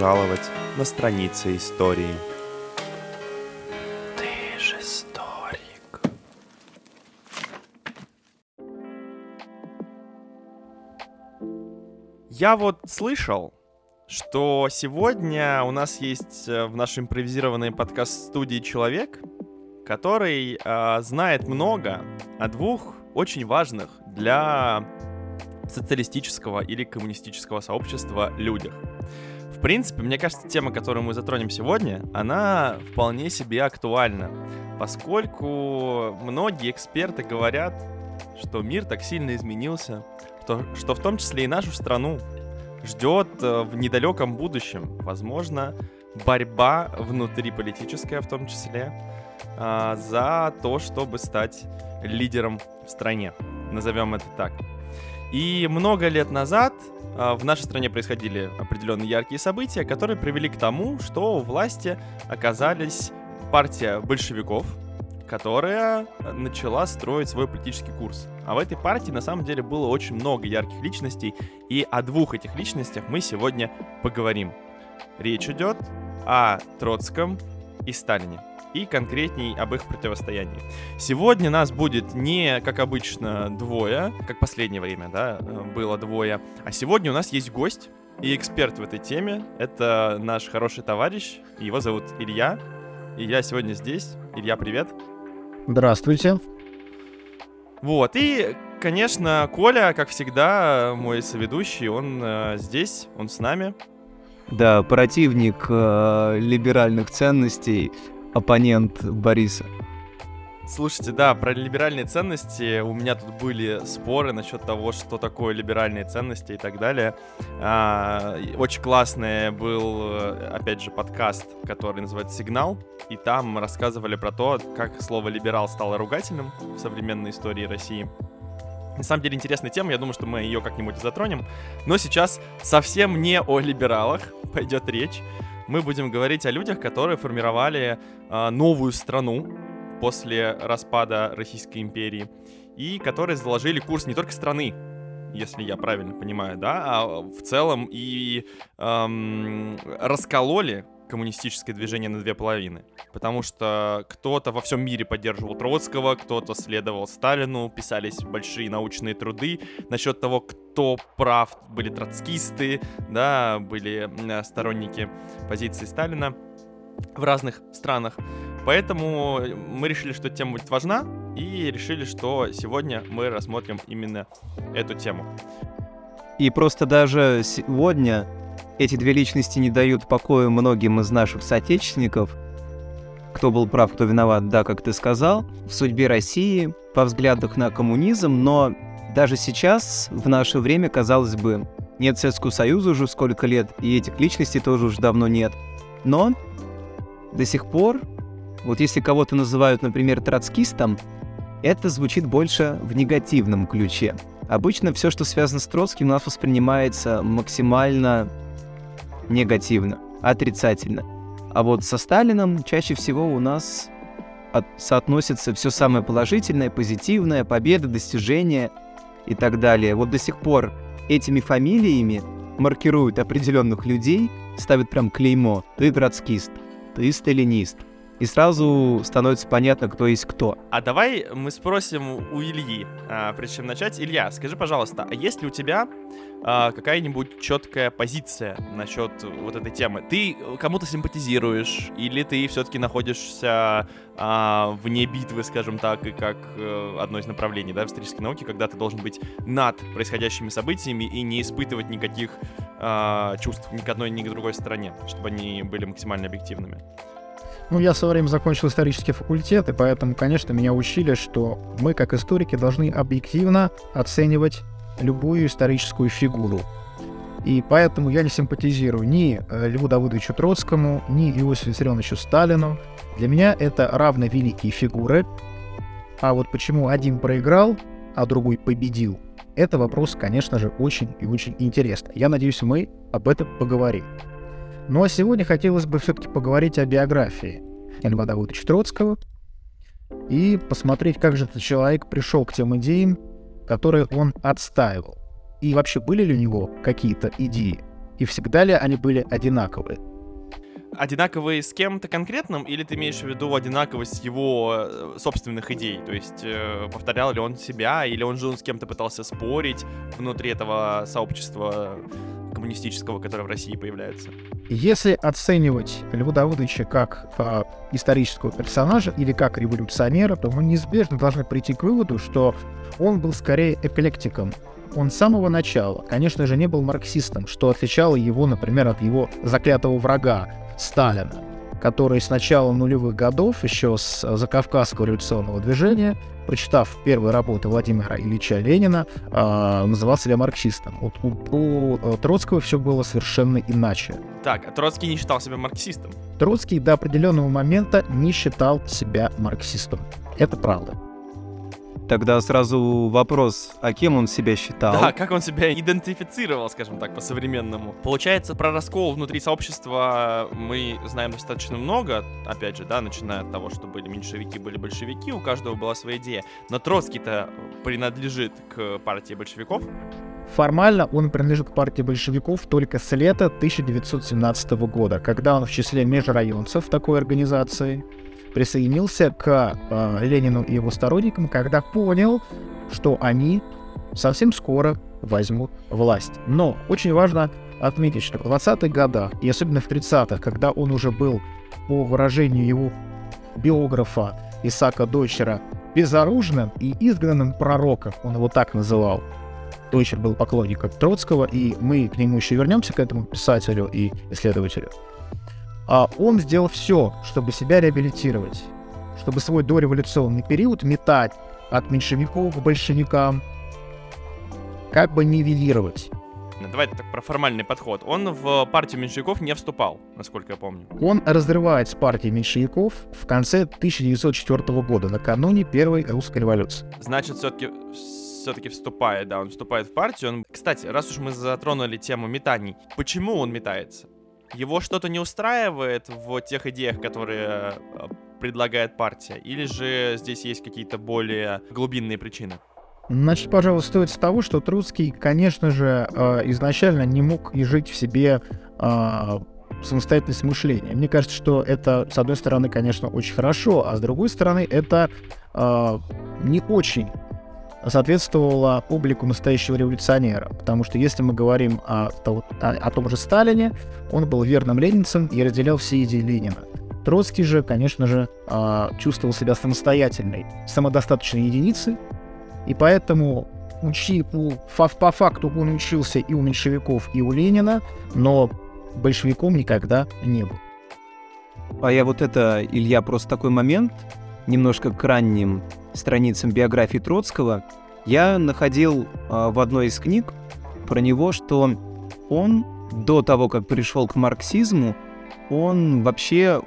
Пожаловать на страницы истории. Ты же историк. Я вот слышал, что сегодня у нас есть э, в нашей импровизированной подкаст-студии человек, который э, знает много о двух очень важных для социалистического или коммунистического сообщества людях. В принципе, мне кажется, тема, которую мы затронем сегодня, она вполне себе актуальна, поскольку многие эксперты говорят, что мир так сильно изменился, что, что в том числе и нашу страну ждет э, в недалеком будущем, возможно, борьба внутриполитическая в том числе, а, за то, чтобы стать лидером в стране. Назовем это так. И много лет назад а, в нашей стране происходили определенные яркие события, которые привели к тому, что у власти оказались партия большевиков, которая начала строить свой политический курс. А в этой партии на самом деле было очень много ярких личностей, и о двух этих личностях мы сегодня поговорим. Речь идет о Троцком и Сталине и конкретней об их противостоянии. Сегодня нас будет не, как обычно, двое, как последнее время, да, было двое, а сегодня у нас есть гость и эксперт в этой теме. Это наш хороший товарищ, его зовут Илья. И я сегодня здесь. Илья, привет. Здравствуйте. Вот, и, конечно, Коля, как всегда, мой соведущий, он э, здесь, он с нами. Да, противник э, либеральных ценностей, оппонент Бориса. Слушайте, да, про либеральные ценности у меня тут были споры насчет того, что такое либеральные ценности и так далее. А, очень классный был, опять же, подкаст, который называется «Сигнал», и там рассказывали про то, как слово «либерал» стало ругательным в современной истории России. На самом деле интересная тема, я думаю, что мы ее как-нибудь затронем. Но сейчас совсем не о либералах пойдет речь. Мы будем говорить о людях, которые формировали э, новую страну, после распада Российской империи, и которые заложили курс не только страны, если я правильно понимаю, да, а в целом и эм, раскололи коммунистическое движение на две половины. Потому что кто-то во всем мире поддерживал Троцкого, кто-то следовал Сталину, писались большие научные труды насчет того, кто прав. Были троцкисты, да, были сторонники позиции Сталина в разных странах. Поэтому мы решили, что тема будет важна, и решили, что сегодня мы рассмотрим именно эту тему. И просто даже сегодня эти две личности не дают покоя многим из наших соотечественников, кто был прав, кто виноват, да, как ты сказал, в судьбе России, по взглядах на коммунизм, но даже сейчас, в наше время, казалось бы, нет Советского Союза уже сколько лет, и этих личностей тоже уже давно нет. Но до сих пор вот если кого-то называют, например, троцкистом, это звучит больше в негативном ключе. Обычно все, что связано с Троцким, у нас воспринимается максимально негативно, отрицательно. А вот со Сталином чаще всего у нас от, соотносится все самое положительное, позитивное, победа, достижения и так далее. Вот до сих пор этими фамилиями маркируют определенных людей, ставят прям клеймо. Ты троцкист, ты сталинист, и сразу становится понятно, кто есть кто. А давай мы спросим у Ильи, а, прежде чем начать. Илья, скажи, пожалуйста, а есть ли у тебя а, какая-нибудь четкая позиция насчет вот этой темы? Ты кому-то симпатизируешь, или ты все-таки находишься а, вне битвы, скажем так, и как а, одно из направлений да, в исторической науке, когда ты должен быть над происходящими событиями и не испытывать никаких а, чувств ни к одной, ни к другой стороне, чтобы они были максимально объективными? Ну, я в свое время закончил исторический факультет, и поэтому, конечно, меня учили, что мы, как историки, должны объективно оценивать любую историческую фигуру. И поэтому я не симпатизирую ни э, Льву Давыдовичу Троцкому, ни Иосифу Виссарионовичу Сталину. Для меня это равно великие фигуры. А вот почему один проиграл, а другой победил, это вопрос, конечно же, очень и очень интересный. Я надеюсь, мы об этом поговорим. Ну а сегодня хотелось бы все-таки поговорить о биографии Льва Давыдовича Троцкого и посмотреть, как же этот человек пришел к тем идеям, которые он отстаивал. И вообще были ли у него какие-то идеи? И всегда ли они были одинаковые? Одинаковые с кем-то конкретным, или ты имеешь в виду одинаковость его э, собственных идей? То есть э, повторял ли он себя, или он же с кем-то пытался спорить внутри этого сообщества коммунистического, которое в России появляется? Если оценивать Льва Давыдовича как э, исторического персонажа или как революционера, то мы неизбежно должны прийти к выводу, что он был скорее эклектиком. Он с самого начала, конечно же, не был марксистом, что отличало его, например, от его заклятого врага Сталина, который с начала нулевых годов, еще с Закавказского революционного движения, прочитав первые работы Владимира Ильича Ленина, э, называл себя марксистом. Вот у, у э, Троцкого все было совершенно иначе. Так, а Троцкий не считал себя марксистом? Троцкий до определенного момента не считал себя марксистом. Это правда. Тогда сразу вопрос, а кем он себя считал? Да, как он себя идентифицировал, скажем так, по-современному. Получается, про раскол внутри сообщества мы знаем достаточно много, опять же, да, начиная от того, что были меньшевики, были большевики, у каждого была своя идея. Но Троцкий-то принадлежит к партии большевиков. Формально он принадлежит к партии большевиков только с лета 1917 года, когда он в числе межрайонцев такой организации присоединился к э, Ленину и его сторонникам, когда понял, что они совсем скоро возьмут власть. Но очень важно отметить, что в 20-х годах, и особенно в 30-х, когда он уже был, по выражению его биографа Исака Дойчера, безоружным и изгнанным пророком, он его так называл. Дойчер был поклонником Троцкого, и мы к нему еще вернемся, к этому писателю и исследователю он сделал все, чтобы себя реабилитировать, чтобы свой дореволюционный период метать от меньшевиков к большевикам, как бы нивелировать. Давайте так про формальный подход. Он в партию меньшевиков не вступал, насколько я помню. Он разрывает с партией меньшевиков в конце 1904 года, накануне Первой русской революции. Значит, все-таки все-таки вступает, да, он вступает в партию. Он... Кстати, раз уж мы затронули тему метаний, почему он метается? Его что-то не устраивает в тех идеях, которые э, предлагает партия? Или же здесь есть какие-то более глубинные причины? Значит, пожалуй, стоит с того, что Троцкий, конечно же, э, изначально не мог и жить в себе э, самостоятельность мышления. Мне кажется, что это, с одной стороны, конечно, очень хорошо, а с другой стороны, это не очень соответствовала облику настоящего революционера. Потому что если мы говорим о, о, о том же Сталине, он был верным ленинцем и разделял все идеи Ленина. Троцкий же, конечно же, а, чувствовал себя самостоятельной, самодостаточной единицей, и поэтому учи, по, по факту он учился и у меньшевиков, и у Ленина, но большевиком никогда не был. А я вот это, Илья, просто такой момент, немножко к ранним страницам биографии Троцкого, я находил э, в одной из книг про него, что он до того, как пришел к марксизму, он вообще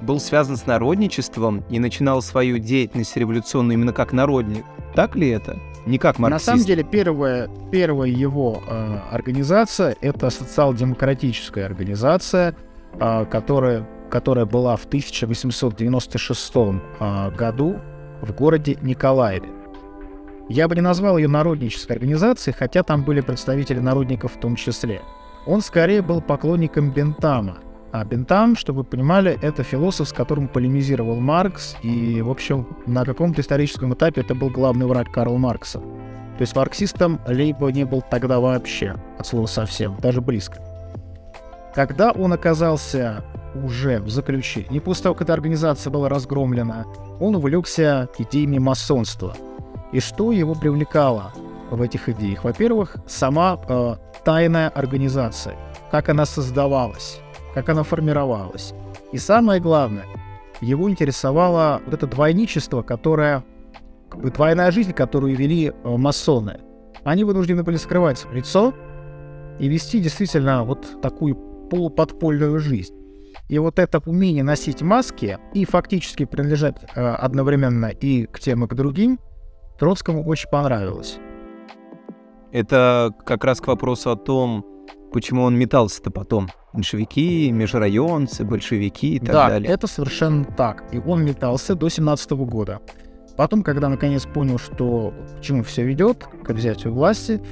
был связан с народничеством и начинал свою деятельность революционную именно как народник. Так ли это? Не как марксист. На самом деле, первая, первая его э, организация — это социал-демократическая организация, э, которая, которая была в 1896 э, году в городе Николаеве. Я бы не назвал ее народнической организацией, хотя там были представители народников в том числе. Он скорее был поклонником Бентама. А Бентам, чтобы вы понимали, это философ, с которым полемизировал Маркс, и, в общем, на каком-то историческом этапе это был главный враг Карла Маркса. То есть марксистом Лейбо не был тогда вообще, от слова совсем, даже близко. Когда он оказался уже в заключении, после того, как эта организация была разгромлена, он увлекся идеями масонства. И что его привлекало в этих идеях? Во-первых, сама э, тайная организация, как она создавалась, как она формировалась. И самое главное, его интересовало вот это двойничество, которое, как бы двойная жизнь, которую вели э, масоны. Они вынуждены были скрывать лицо и вести действительно вот такую полуподпольную жизнь. И вот это умение носить маски и фактически принадлежать э, одновременно и к тем, и к другим, Троцкому очень понравилось. Это как раз к вопросу о том, почему он метался-то потом. Меньшевики, межрайонцы, большевики и так да, далее. Да, это совершенно так. И он метался до 17 года. Потом, когда наконец понял, что к чему все ведет, к взятию власти,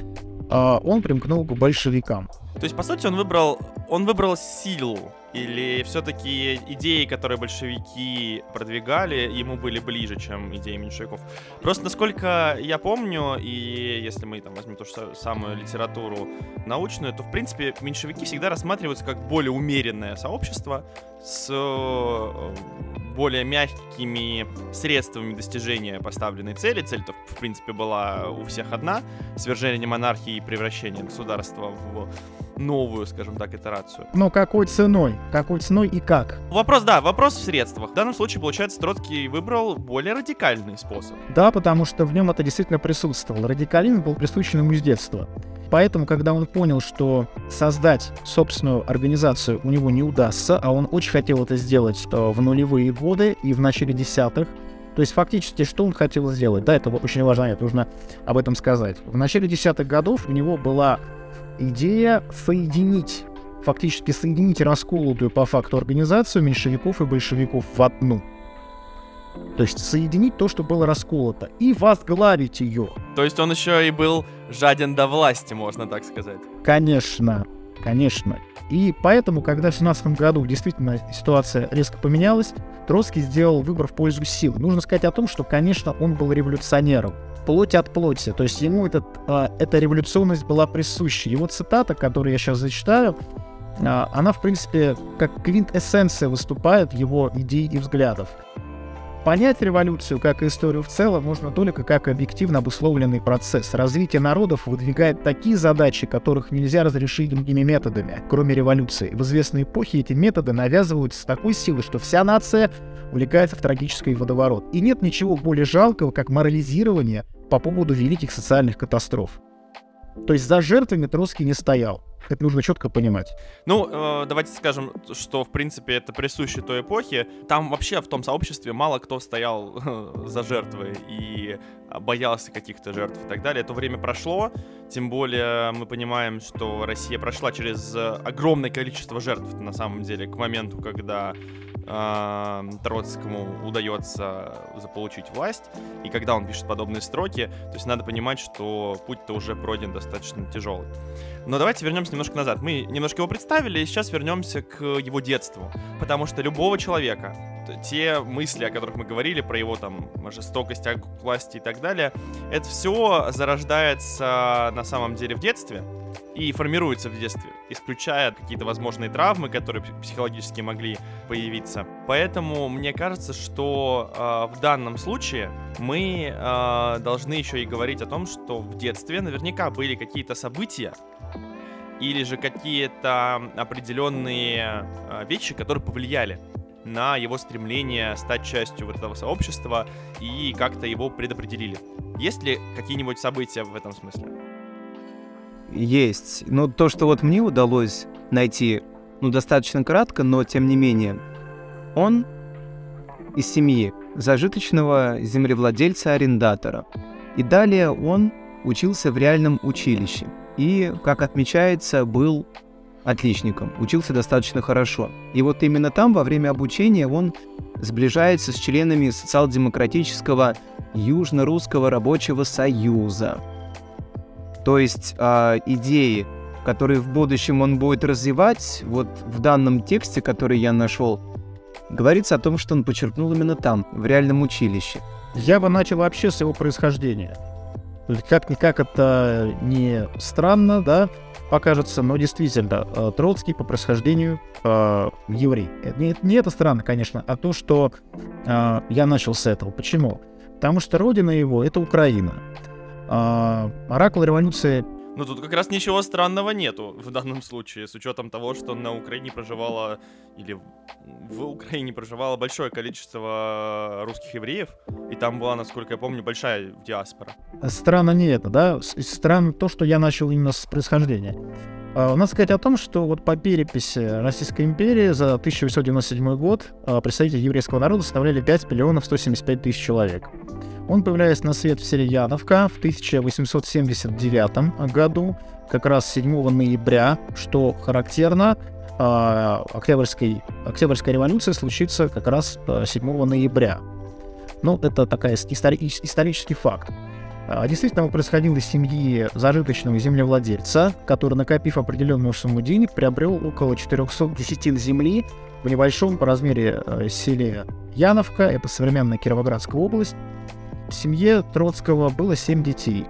а, он примкнул к большевикам. То есть, по сути, он выбрал, он выбрал силу, или все-таки идеи, которые большевики продвигали, ему были ближе, чем идеи меньшевиков? Просто, насколько я помню, и если мы там возьмем ту же самую литературу научную, то, в принципе, меньшевики всегда рассматриваются как более умеренное сообщество с э, более мягкими средствами достижения поставленной цели. Цель-то, в принципе, была у всех одна — свержение монархии и превращение государства в новую, скажем так, итерацию. Но какой ценой? Какой ценой и как? Вопрос, да, вопрос в средствах. В данном случае, получается, Троцкий выбрал более радикальный способ. Да, потому что в нем это действительно присутствовало. Радикализм был присущен ему с детства. Поэтому, когда он понял, что создать собственную организацию у него не удастся, а он очень хотел это сделать в нулевые годы и в начале десятых, то есть фактически, что он хотел сделать? Да, это очень важно, это нужно об этом сказать. В начале десятых годов у него была идея соединить, фактически соединить расколотую по факту организацию меньшевиков и большевиков в одну. То есть соединить то, что было расколото, и возглавить ее. То есть он еще и был жаден до власти, можно так сказать. Конечно, конечно. И поэтому, когда в 17 году действительно ситуация резко поменялась, Троцкий сделал выбор в пользу сил. Нужно сказать о том, что, конечно, он был революционером плоть от плоти. То есть ему этот, а, эта революционность была присуща. Его цитата, которую я сейчас зачитаю, а, она, в принципе, как квинтэссенция выступает его идей и взглядов. Понять революцию как историю в целом можно только как объективно обусловленный процесс. Развитие народов выдвигает такие задачи, которых нельзя разрешить другими методами, кроме революции. В известной эпохе эти методы навязываются с такой силой, что вся нация увлекается в трагический водоворот. И нет ничего более жалкого, как морализирование по поводу великих социальных катастроф. То есть за жертвами Троцкий не стоял. Это нужно четко понимать. Ну, э, давайте скажем, что, в принципе, это присуще той эпохе. Там вообще в том сообществе мало кто стоял за жертвы и боялся каких-то жертв и так далее. Это время прошло, тем более мы понимаем, что Россия прошла через огромное количество жертв, на самом деле, к моменту, когда э, Троцкому удается заполучить власть, и когда он пишет подобные строки, то есть надо понимать, что путь-то уже пройден достаточно тяжелый. Но давайте вернемся немножко назад. Мы немножко его представили, и сейчас вернемся к его детству. Потому что любого человека, те мысли, о которых мы говорили, про его там жестокость, к власти и так далее, это все зарождается на самом деле в детстве и формируется в детстве, исключая какие-то возможные травмы, которые психологически могли появиться. Поэтому мне кажется, что э, в данном случае мы э, должны еще и говорить о том, что в детстве наверняка были какие-то события, или же какие-то определенные э, вещи, которые повлияли на его стремление стать частью вот этого сообщества и как-то его предопределили. Есть ли какие-нибудь события в этом смысле? Есть. Но то, что вот мне удалось найти, ну, достаточно кратко, но тем не менее, он из семьи зажиточного землевладельца-арендатора. И далее он учился в реальном училище. И, как отмечается, был отличником, учился достаточно хорошо. И вот именно там, во время обучения, он сближается с членами социал-демократического Южно-Русского рабочего союза. То есть э, идеи, которые в будущем он будет развивать, вот в данном тексте, который я нашел, говорится о том, что он почерпнул именно там, в реальном училище. Я бы начал вообще с его происхождения. Как-никак это не странно, да, покажется, но действительно, э, Троцкий по происхождению э, еврей. Не, не это странно, конечно, а то, что э, я начал с этого. Почему? Потому что родина его — это Украина. Э, оракул революции ну тут как раз ничего странного нету в данном случае, с учетом того, что на Украине проживало, или в Украине проживало большое количество русских евреев, и там была, насколько я помню, большая диаспора. Странно не это, да? Странно то, что я начал именно с происхождения. Uh, надо сказать о том, что вот по переписи Российской империи за 1897 год uh, представители еврейского народа составляли 5 миллионов 175 тысяч человек. Он появляется на свет в селе Яновка в 1879 году, как раз 7 ноября, что характерно, а, Октябрьской, Октябрьская революция случится как раз 7 а, ноября. Ну, это такая истори- исторический факт. А, действительно, он происходил из семьи зажиточного землевладельца, который, накопив определенную сумму денег, приобрел около 400 десятин земли в небольшом по размере э, селе Яновка, это современная Кировоградская область. Семье Троцкого было 7 детей.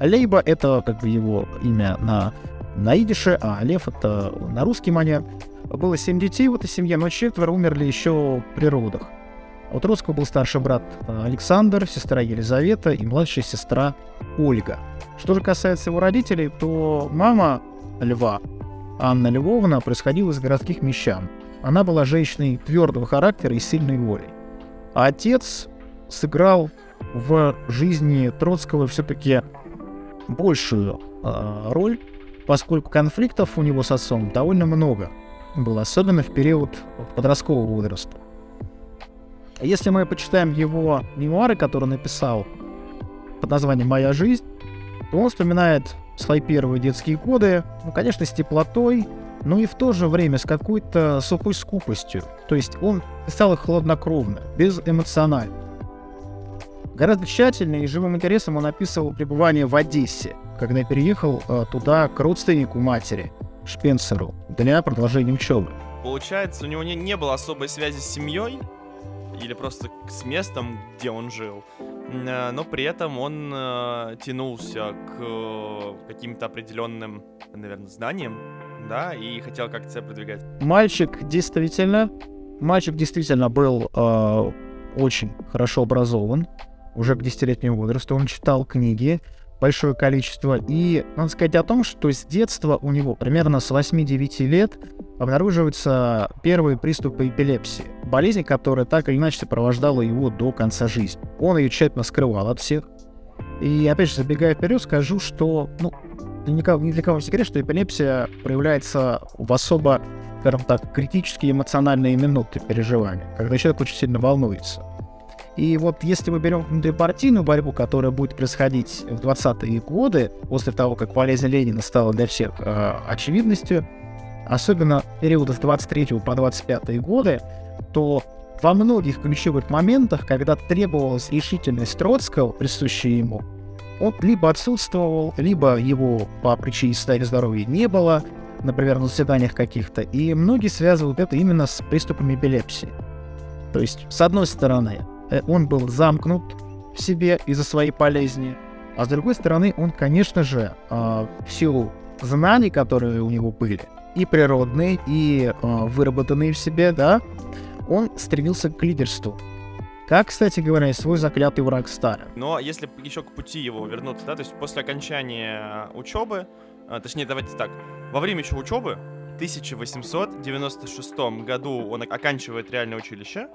Лейба — это как бы его имя на, на идише, а Лев — это на русский манер. Было 7 детей в этой семье, но четверо умерли еще при родах. У Троцкого был старший брат э, Александр, сестра Елизавета и младшая сестра Ольга. Что же касается его родителей, то мама Льва, Анна Львовна, происходила из городских мещан. Она была женщиной твердого характера и сильной воли. А отец сыграл в жизни Троцкого все-таки большую э, роль, поскольку конфликтов у него с отцом довольно много было, особенно в период подросткового возраста. Если мы почитаем его мемуары, которые он написал под названием «Моя жизнь», то он вспоминает свои первые детские годы, ну, конечно, с теплотой, но и в то же время с какой-то сухой скупостью. То есть он писал их хладнокровно, без эмоционально. Гораздо тщательнее и живым интересом он описывал пребывание в Одессе, когда переехал э, туда к родственнику матери, Шпенсеру, для продолжения учебы. Получается, у него не, не было особой связи с семьей, или просто с местом, где он жил. Э, но при этом он э, тянулся к каким-то определенным, наверное, знаниям, да, и хотел как-то себя продвигать. Мальчик действительно, мальчик действительно был э, очень хорошо образован, уже к десятилетнему возрасту он читал книги, большое количество. И надо сказать о том, что с детства у него, примерно с 8-9 лет, обнаруживаются первые приступы эпилепсии. Болезнь, которая так или иначе сопровождала его до конца жизни. Он ее тщательно скрывал от всех. И опять же, забегая вперед, скажу, что ну, ни для кого не секрет, что эпилепсия проявляется в особо, скажем так, критические эмоциональные минуты переживания, когда человек очень сильно волнуется. И вот если мы берем внутрипартийную борьбу, которая будет происходить в 20-е годы, после того, как болезнь Ленина стала для всех э, очевидностью, особенно в период с 23 по 25 годы, то во многих ключевых моментах, когда требовалась решительность Троцкого, присущая ему, он либо отсутствовал, либо его по причине состояния здоровья не было, например, на заседаниях каких-то, и многие связывают это именно с приступами эпилепсии. То есть, с одной стороны, он был замкнут в себе из-за своей болезни, а с другой стороны, он, конечно же, а, в силу знаний, которые у него были, и природные, и а, выработанные в себе, да, он стремился к лидерству. Как, кстати говоря, свой заклятый враг Сталин. Но если еще к пути его вернуться, да, то есть после окончания учебы, а, точнее, давайте так, во время еще учебы 1896 году он оканчивает реальное училище,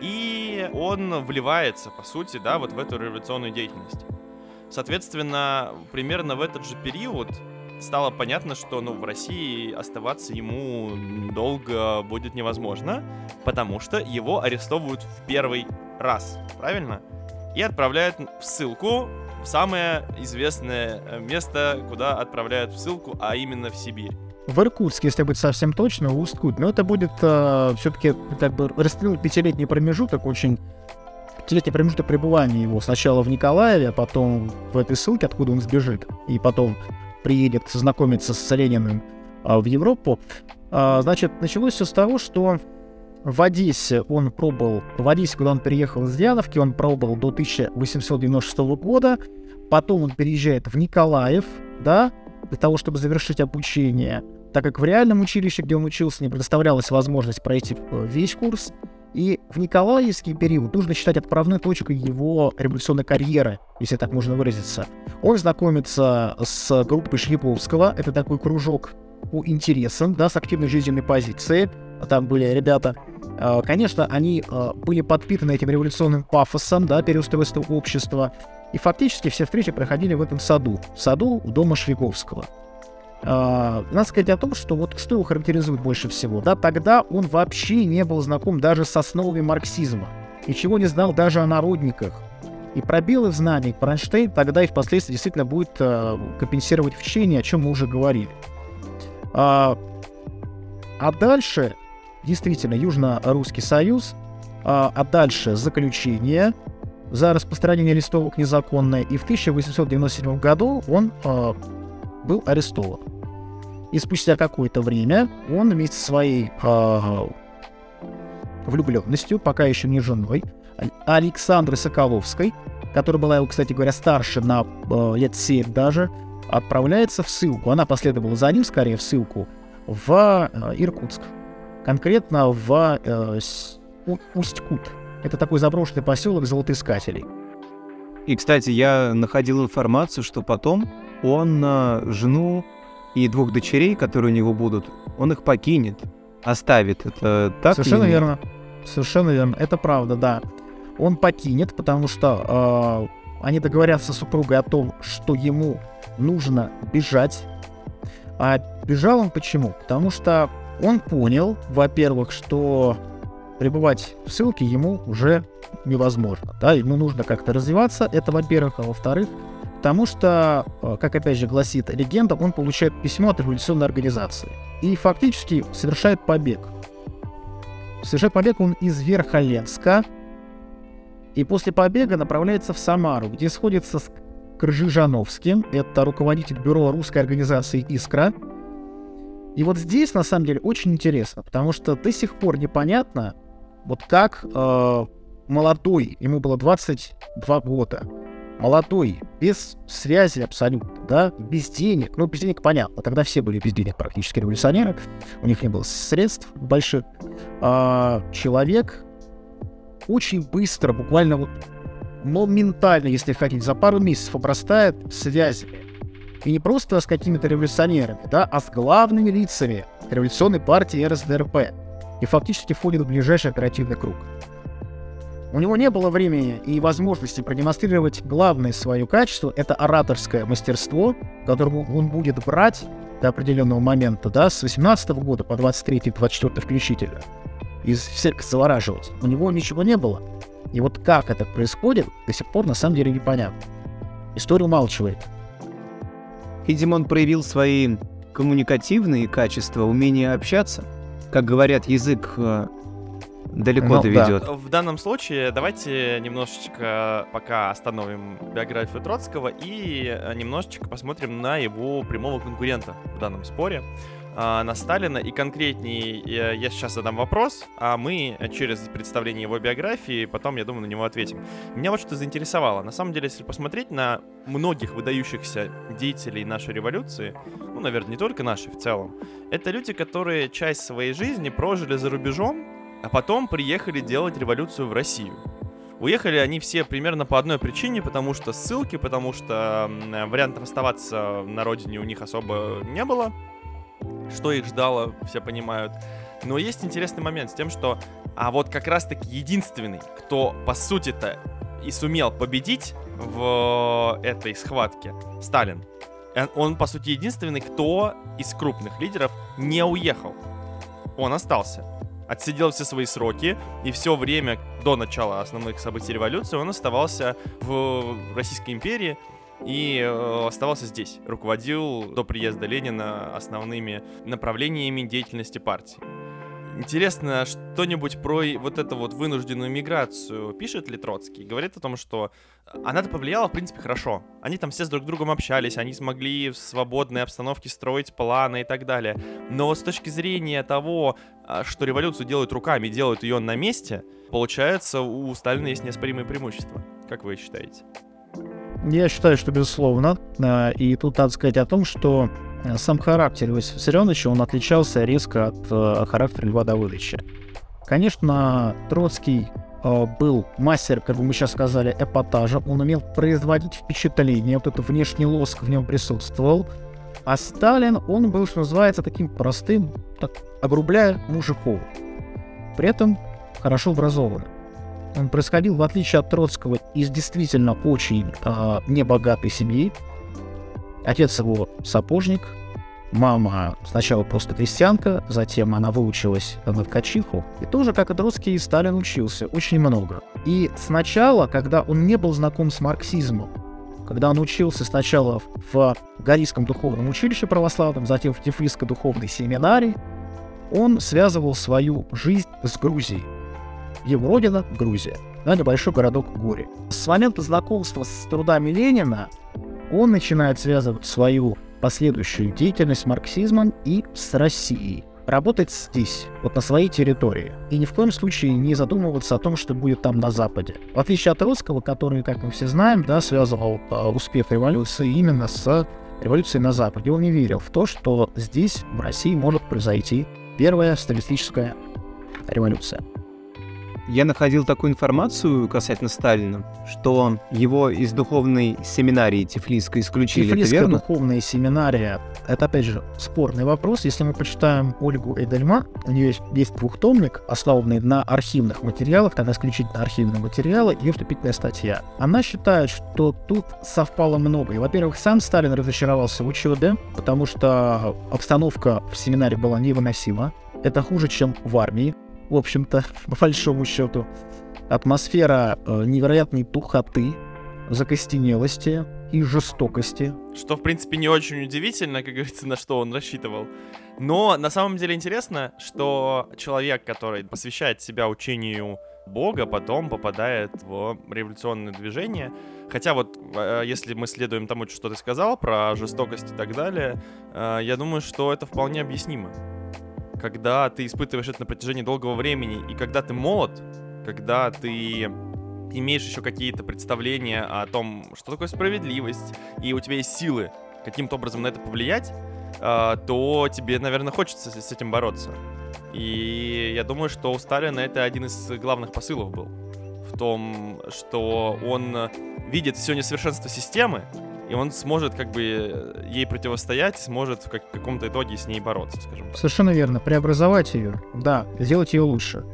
и он вливается, по сути, да, вот в эту революционную деятельность. Соответственно, примерно в этот же период стало понятно, что ну, в России оставаться ему долго будет невозможно, потому что его арестовывают в первый раз, правильно? И отправляют в ссылку в самое известное место, куда отправляют в ссылку, а именно в Сибирь в Иркутске, если быть совсем точно, Усть-Кут. Но это будет э, все-таки как бы расстрел пятилетний промежуток, очень пятилетний промежуток пребывания его. Сначала в Николаеве, а потом в этой ссылке, откуда он сбежит, и потом приедет знакомиться с Лениным э, в Европу. Э, значит, началось все с того, что в Одессе он пробыл, в Одессе, куда он переехал из Яновки, он пробыл до 1896 года, потом он переезжает в Николаев, да, для того, чтобы завершить обучение, так как в реальном училище, где он учился, не предоставлялась возможность пройти э, весь курс. И в Николаевский период нужно считать отправной точкой его революционной карьеры, если так можно выразиться. Он знакомится с группой Шлиповского, это такой кружок по интересам, да, с активной жизненной позицией. Там были ребята, э, конечно, они э, были подпитаны этим революционным пафосом, да, переустройства общества, и фактически все встречи проходили в этом саду, в саду у дома Швейковского. Uh, надо сказать о том, что вот что его характеризует больше всего. Да, тогда он вообще не был знаком даже с основами марксизма. Ничего не знал даже о народниках. И пробелы в знаниях Бронштейн тогда и впоследствии действительно будет uh, компенсировать в чтении, о чем мы уже говорили. Uh, а дальше, действительно, Южно-Русский Союз, а дальше заключение, за распространение листовок незаконное, и в 1897 году он э, был арестован. И спустя какое-то время он вместе со своей э, влюбленностью, пока еще не женой, Александрой Соколовской, которая была его, кстати говоря, старше на э, лет 7 даже, отправляется в ссылку. Она последовала за ним, скорее, в ссылку в э, Иркутск. Конкретно в э, Усть-Кут. Это такой заброшенный поселок золотоискателей. И, кстати, я находил информацию, что потом он жену и двух дочерей, которые у него будут, он их покинет, оставит. Это так? Совершенно верно. Совершенно верно. Это правда, да. Он покинет, потому что э, они договорятся с супругой о том, что ему нужно бежать. А бежал он почему? Потому что он понял, во-первых, что пребывать в ссылке ему уже невозможно. Да, ему нужно как-то развиваться, это во-первых, а во-вторых, потому что, э, как опять же гласит легенда, он получает письмо от революционной организации и фактически совершает побег. Совершает побег он из Верхоленска, и после побега направляется в Самару, где сходится с Крыжижановским, это руководитель бюро русской организации «Искра». И вот здесь, на самом деле, очень интересно, потому что до сих пор непонятно, вот как э, молодой, ему было 22 года, молодой, без связи абсолютно, да, без денег, ну, без денег понятно, тогда все были без денег практически революционеры, у них не было средств больших, а, человек очень быстро, буквально вот моментально, если хотите, за пару месяцев обрастает связями. И не просто с какими-то революционерами, да, а с главными лицами революционной партии РСДРП. И фактически входит в ближайший оперативный круг. У него не было времени и возможности продемонстрировать главное свое качество, это ораторское мастерство, которое он будет брать до определенного момента, да, с 18 года по 23-24 включительно, и всех завораживать. У него ничего не было. И вот как это происходит, до сих пор на самом деле непонятно. История умалчивает. Видимо, он проявил свои коммуникативные качества, умение общаться. Как говорят, язык э, далеко ну, доведет. Да. В данном случае давайте немножечко пока остановим биографию Троцкого и э, немножечко посмотрим на его прямого конкурента в данном споре. А, на Сталина. И конкретнее я сейчас задам вопрос, а мы через представление его биографии потом, я думаю, на него ответим. Меня вот что заинтересовало. На самом деле, если посмотреть на многих выдающихся деятелей нашей революции, ну, наверное, не только нашей в целом, это люди, которые часть своей жизни прожили за рубежом, а потом приехали делать революцию в Россию. Уехали они все примерно по одной причине, потому что ссылки, потому что вариантов оставаться на родине у них особо не было что их ждало, все понимают. Но есть интересный момент с тем, что а вот как раз-таки единственный, кто по сути-то и сумел победить в этой схватке, Сталин. Э, он, по сути, единственный, кто из крупных лидеров не уехал. Он остался. Отсидел все свои сроки, и все время до начала основных событий революции он оставался в Российской империи, и э, оставался здесь. Руководил до приезда Ленина основными направлениями деятельности партии. Интересно, что-нибудь про вот эту вот вынужденную миграцию пишет ли Троцкий? Говорит о том, что она-то повлияла, в принципе, хорошо. Они там все с друг другом общались, они смогли в свободной обстановке строить планы и так далее. Но с точки зрения того, а, что революцию делают руками, делают ее на месте, получается, у Сталина есть неоспоримые преимущества. Как вы считаете? Я считаю, что безусловно. А, и тут надо сказать о том, что сам характер Иосифа Виссарионовича, он отличался резко от э, характера Льва Давыдовича. Конечно, Троцкий э, был мастер, как бы мы сейчас сказали, эпатажа. Он умел производить впечатление, вот этот внешний лоск в нем присутствовал. А Сталин, он был, что называется, таким простым, так, огрубляя мужиков. При этом хорошо образованным. Он происходил, в отличие от Троцкого, из действительно очень э, небогатой семьи. Отец его сапожник, мама сначала просто крестьянка, затем она выучилась на ткачиху. И тоже, как и Троцкий, Сталин учился очень много. И сначала, когда он не был знаком с марксизмом, когда он учился сначала в Горийском духовном училище православном, затем в Тифлисской духовной семинарии, он связывал свою жизнь с Грузией. Его родина — Грузия, да, небольшой городок Гори. С момента знакомства с трудами Ленина он начинает связывать свою последующую деятельность с марксизмом и с Россией. Работать здесь, вот на своей территории. И ни в коем случае не задумываться о том, что будет там на Западе. В отличие от русского, который, как мы все знаем, да, связывал э, успех революции именно с революцией на Западе. Он не верил в то, что здесь, в России, может произойти первая сталинистическая революция. Я находил такую информацию касательно Сталина, что его из духовной семинарии Тифлисской исключили. Тифлисская это верно? духовная семинария — это, опять же, спорный вопрос. Если мы почитаем Ольгу Эдельма, у нее есть, есть двухтомник, основанный на архивных материалах, тогда исключительно архивные материалы, ее вступительная статья. Она считает, что тут совпало много. И, во-первых, сам Сталин разочаровался в учебе, потому что обстановка в семинаре была невыносима. Это хуже, чем в армии в общем-то, по большому счету. Атмосфера э, невероятной тухоты, закостенелости и жестокости. Что, в принципе, не очень удивительно, как говорится, на что он рассчитывал. Но на самом деле интересно, что человек, который посвящает себя учению Бога, потом попадает в революционное движение. Хотя вот, э, если мы следуем тому, что ты сказал про жестокость и так далее, э, я думаю, что это вполне объяснимо когда ты испытываешь это на протяжении долгого времени, и когда ты молод, когда ты имеешь еще какие-то представления о том, что такое справедливость, и у тебя есть силы каким-то образом на это повлиять, а, то тебе, наверное, хочется с этим бороться. И я думаю, что у Сталина это один из главных посылов был. В том, что он видит все несовершенство системы, и он сможет как бы ей противостоять, сможет в как- каком-то итоге с ней бороться, скажем так. Совершенно верно. Преобразовать ее, да, сделать ее лучше.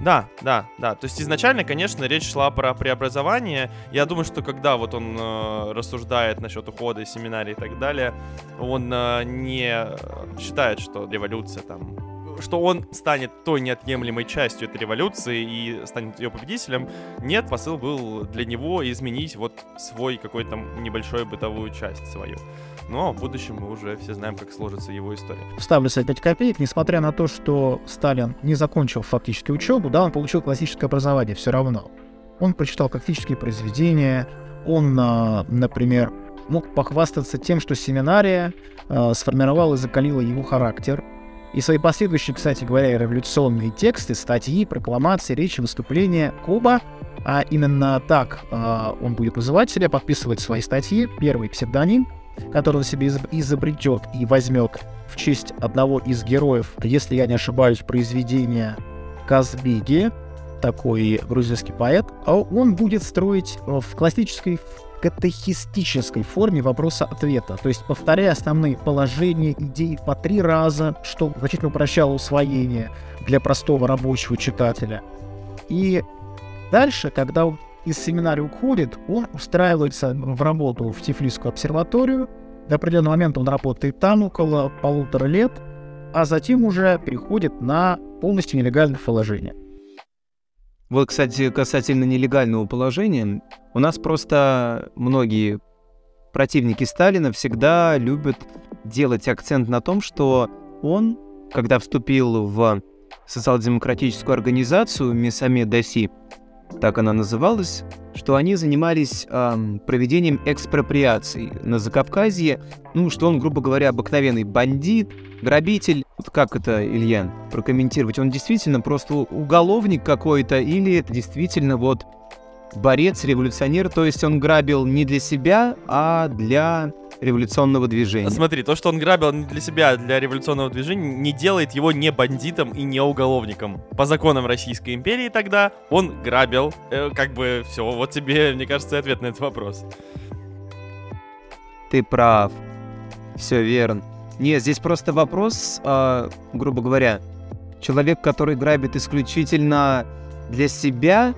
Да, да, да. То есть изначально, конечно, речь шла про преобразование. Я думаю, что когда вот он э, рассуждает насчет ухода из семинарии и так далее, он э, не считает, что революция там что он станет той неотъемлемой частью этой революции и станет ее победителем. Нет, посыл был для него изменить вот свой какой-то небольшой бытовую часть свою. Но в будущем мы уже все знаем, как сложится его история. Ставлю себе 5 копеек, несмотря на то, что Сталин не закончил фактически учебу, да, он получил классическое образование все равно. Он прочитал классические произведения, он, а, например, мог похвастаться тем, что семинария а, сформировала и закалила его характер, и свои последующие, кстати говоря, революционные тексты, статьи, прокламации, речи, выступления Куба, а именно так э, он будет называть себя, подписывать свои статьи, первый псевдоним, который он себе изобретет и возьмет в честь одного из героев, если я не ошибаюсь, произведения Казбиги, такой грузинский поэт, а он будет строить в классической катехистической форме вопроса-ответа, то есть повторяя основные положения, идеи по три раза, что значительно упрощало усвоение для простого рабочего читателя. И дальше, когда он из семинария уходит, он устраивается в работу в Тифлисскую обсерваторию. До определенного момента он работает там около полутора лет, а затем уже переходит на полностью нелегальное положение. Вот, кстати, касательно нелегального положения, у нас просто многие противники Сталина всегда любят делать акцент на том, что он, когда вступил в социал-демократическую организацию Месаме Даси, так она называлась, что они занимались э, проведением экспроприаций на Закавказье, ну, что он, грубо говоря, обыкновенный бандит, грабитель. Вот как это, Илья, прокомментировать? Он действительно просто уголовник какой-то или это действительно вот борец, революционер, то есть он грабил не для себя, а для революционного движения. Смотри, то, что он грабил не для себя, а для революционного движения, не делает его не бандитом и не уголовником. По законам Российской империи тогда он грабил. Э, как бы все, вот тебе, мне кажется, ответ на этот вопрос. Ты прав. Все верно. Нет, здесь просто вопрос, э, грубо говоря, человек, который грабит исключительно для себя,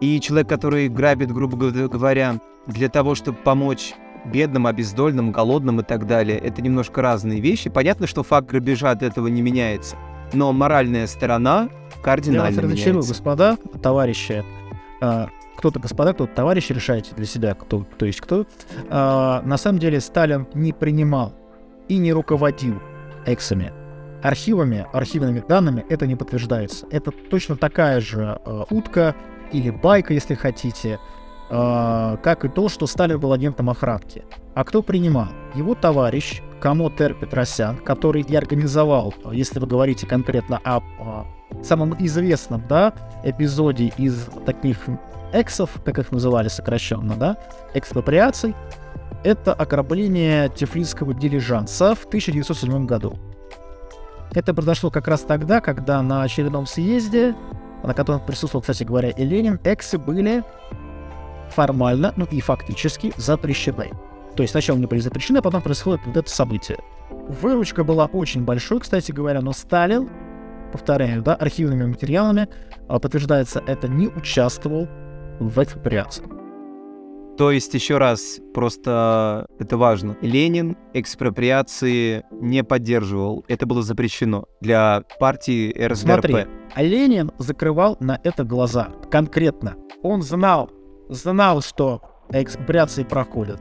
и человек, который грабит, грубо говоря, для того, чтобы помочь бедным, обездольным, голодным и так далее, это немножко разные вещи. Понятно, что факт грабежа от этого не меняется, но моральная сторона кардинально Я меняется. господа, товарищи, а, кто-то господа, кто-то товарищи, решайте для себя, кто, то есть кто. А, на самом деле Сталин не принимал и не руководил эксами. архивами, архивными данными это не подтверждается. Это точно такая же э, утка или байка, если хотите, как и то, что Сталин был агентом охранки. А кто принимал? Его товарищ Камотер Петросян, который и организовал, если вы говорите конкретно о, о самом известном да, эпизоде из таких эксов, как их называли сокращенно, да, экспроприаций, это ограбление Тифлисского дилижанса в 1907 году. Это произошло как раз тогда, когда на очередном съезде, на котором присутствовал, кстати говоря, и Ленин, эксы были формально, ну и фактически запрещены. То есть сначала они были запрещены, а потом происходит вот это событие. Выручка была очень большой, кстати говоря, но Сталин, повторяю, да, архивными материалами, а, подтверждается, это не участвовал в экспроприации. То есть, еще раз, просто это важно. Ленин экспроприации не поддерживал. Это было запрещено для партии РСДРП. Смотри, а Ленин закрывал на это глаза. Конкретно. Он знал, знал, что экспроприации проходят.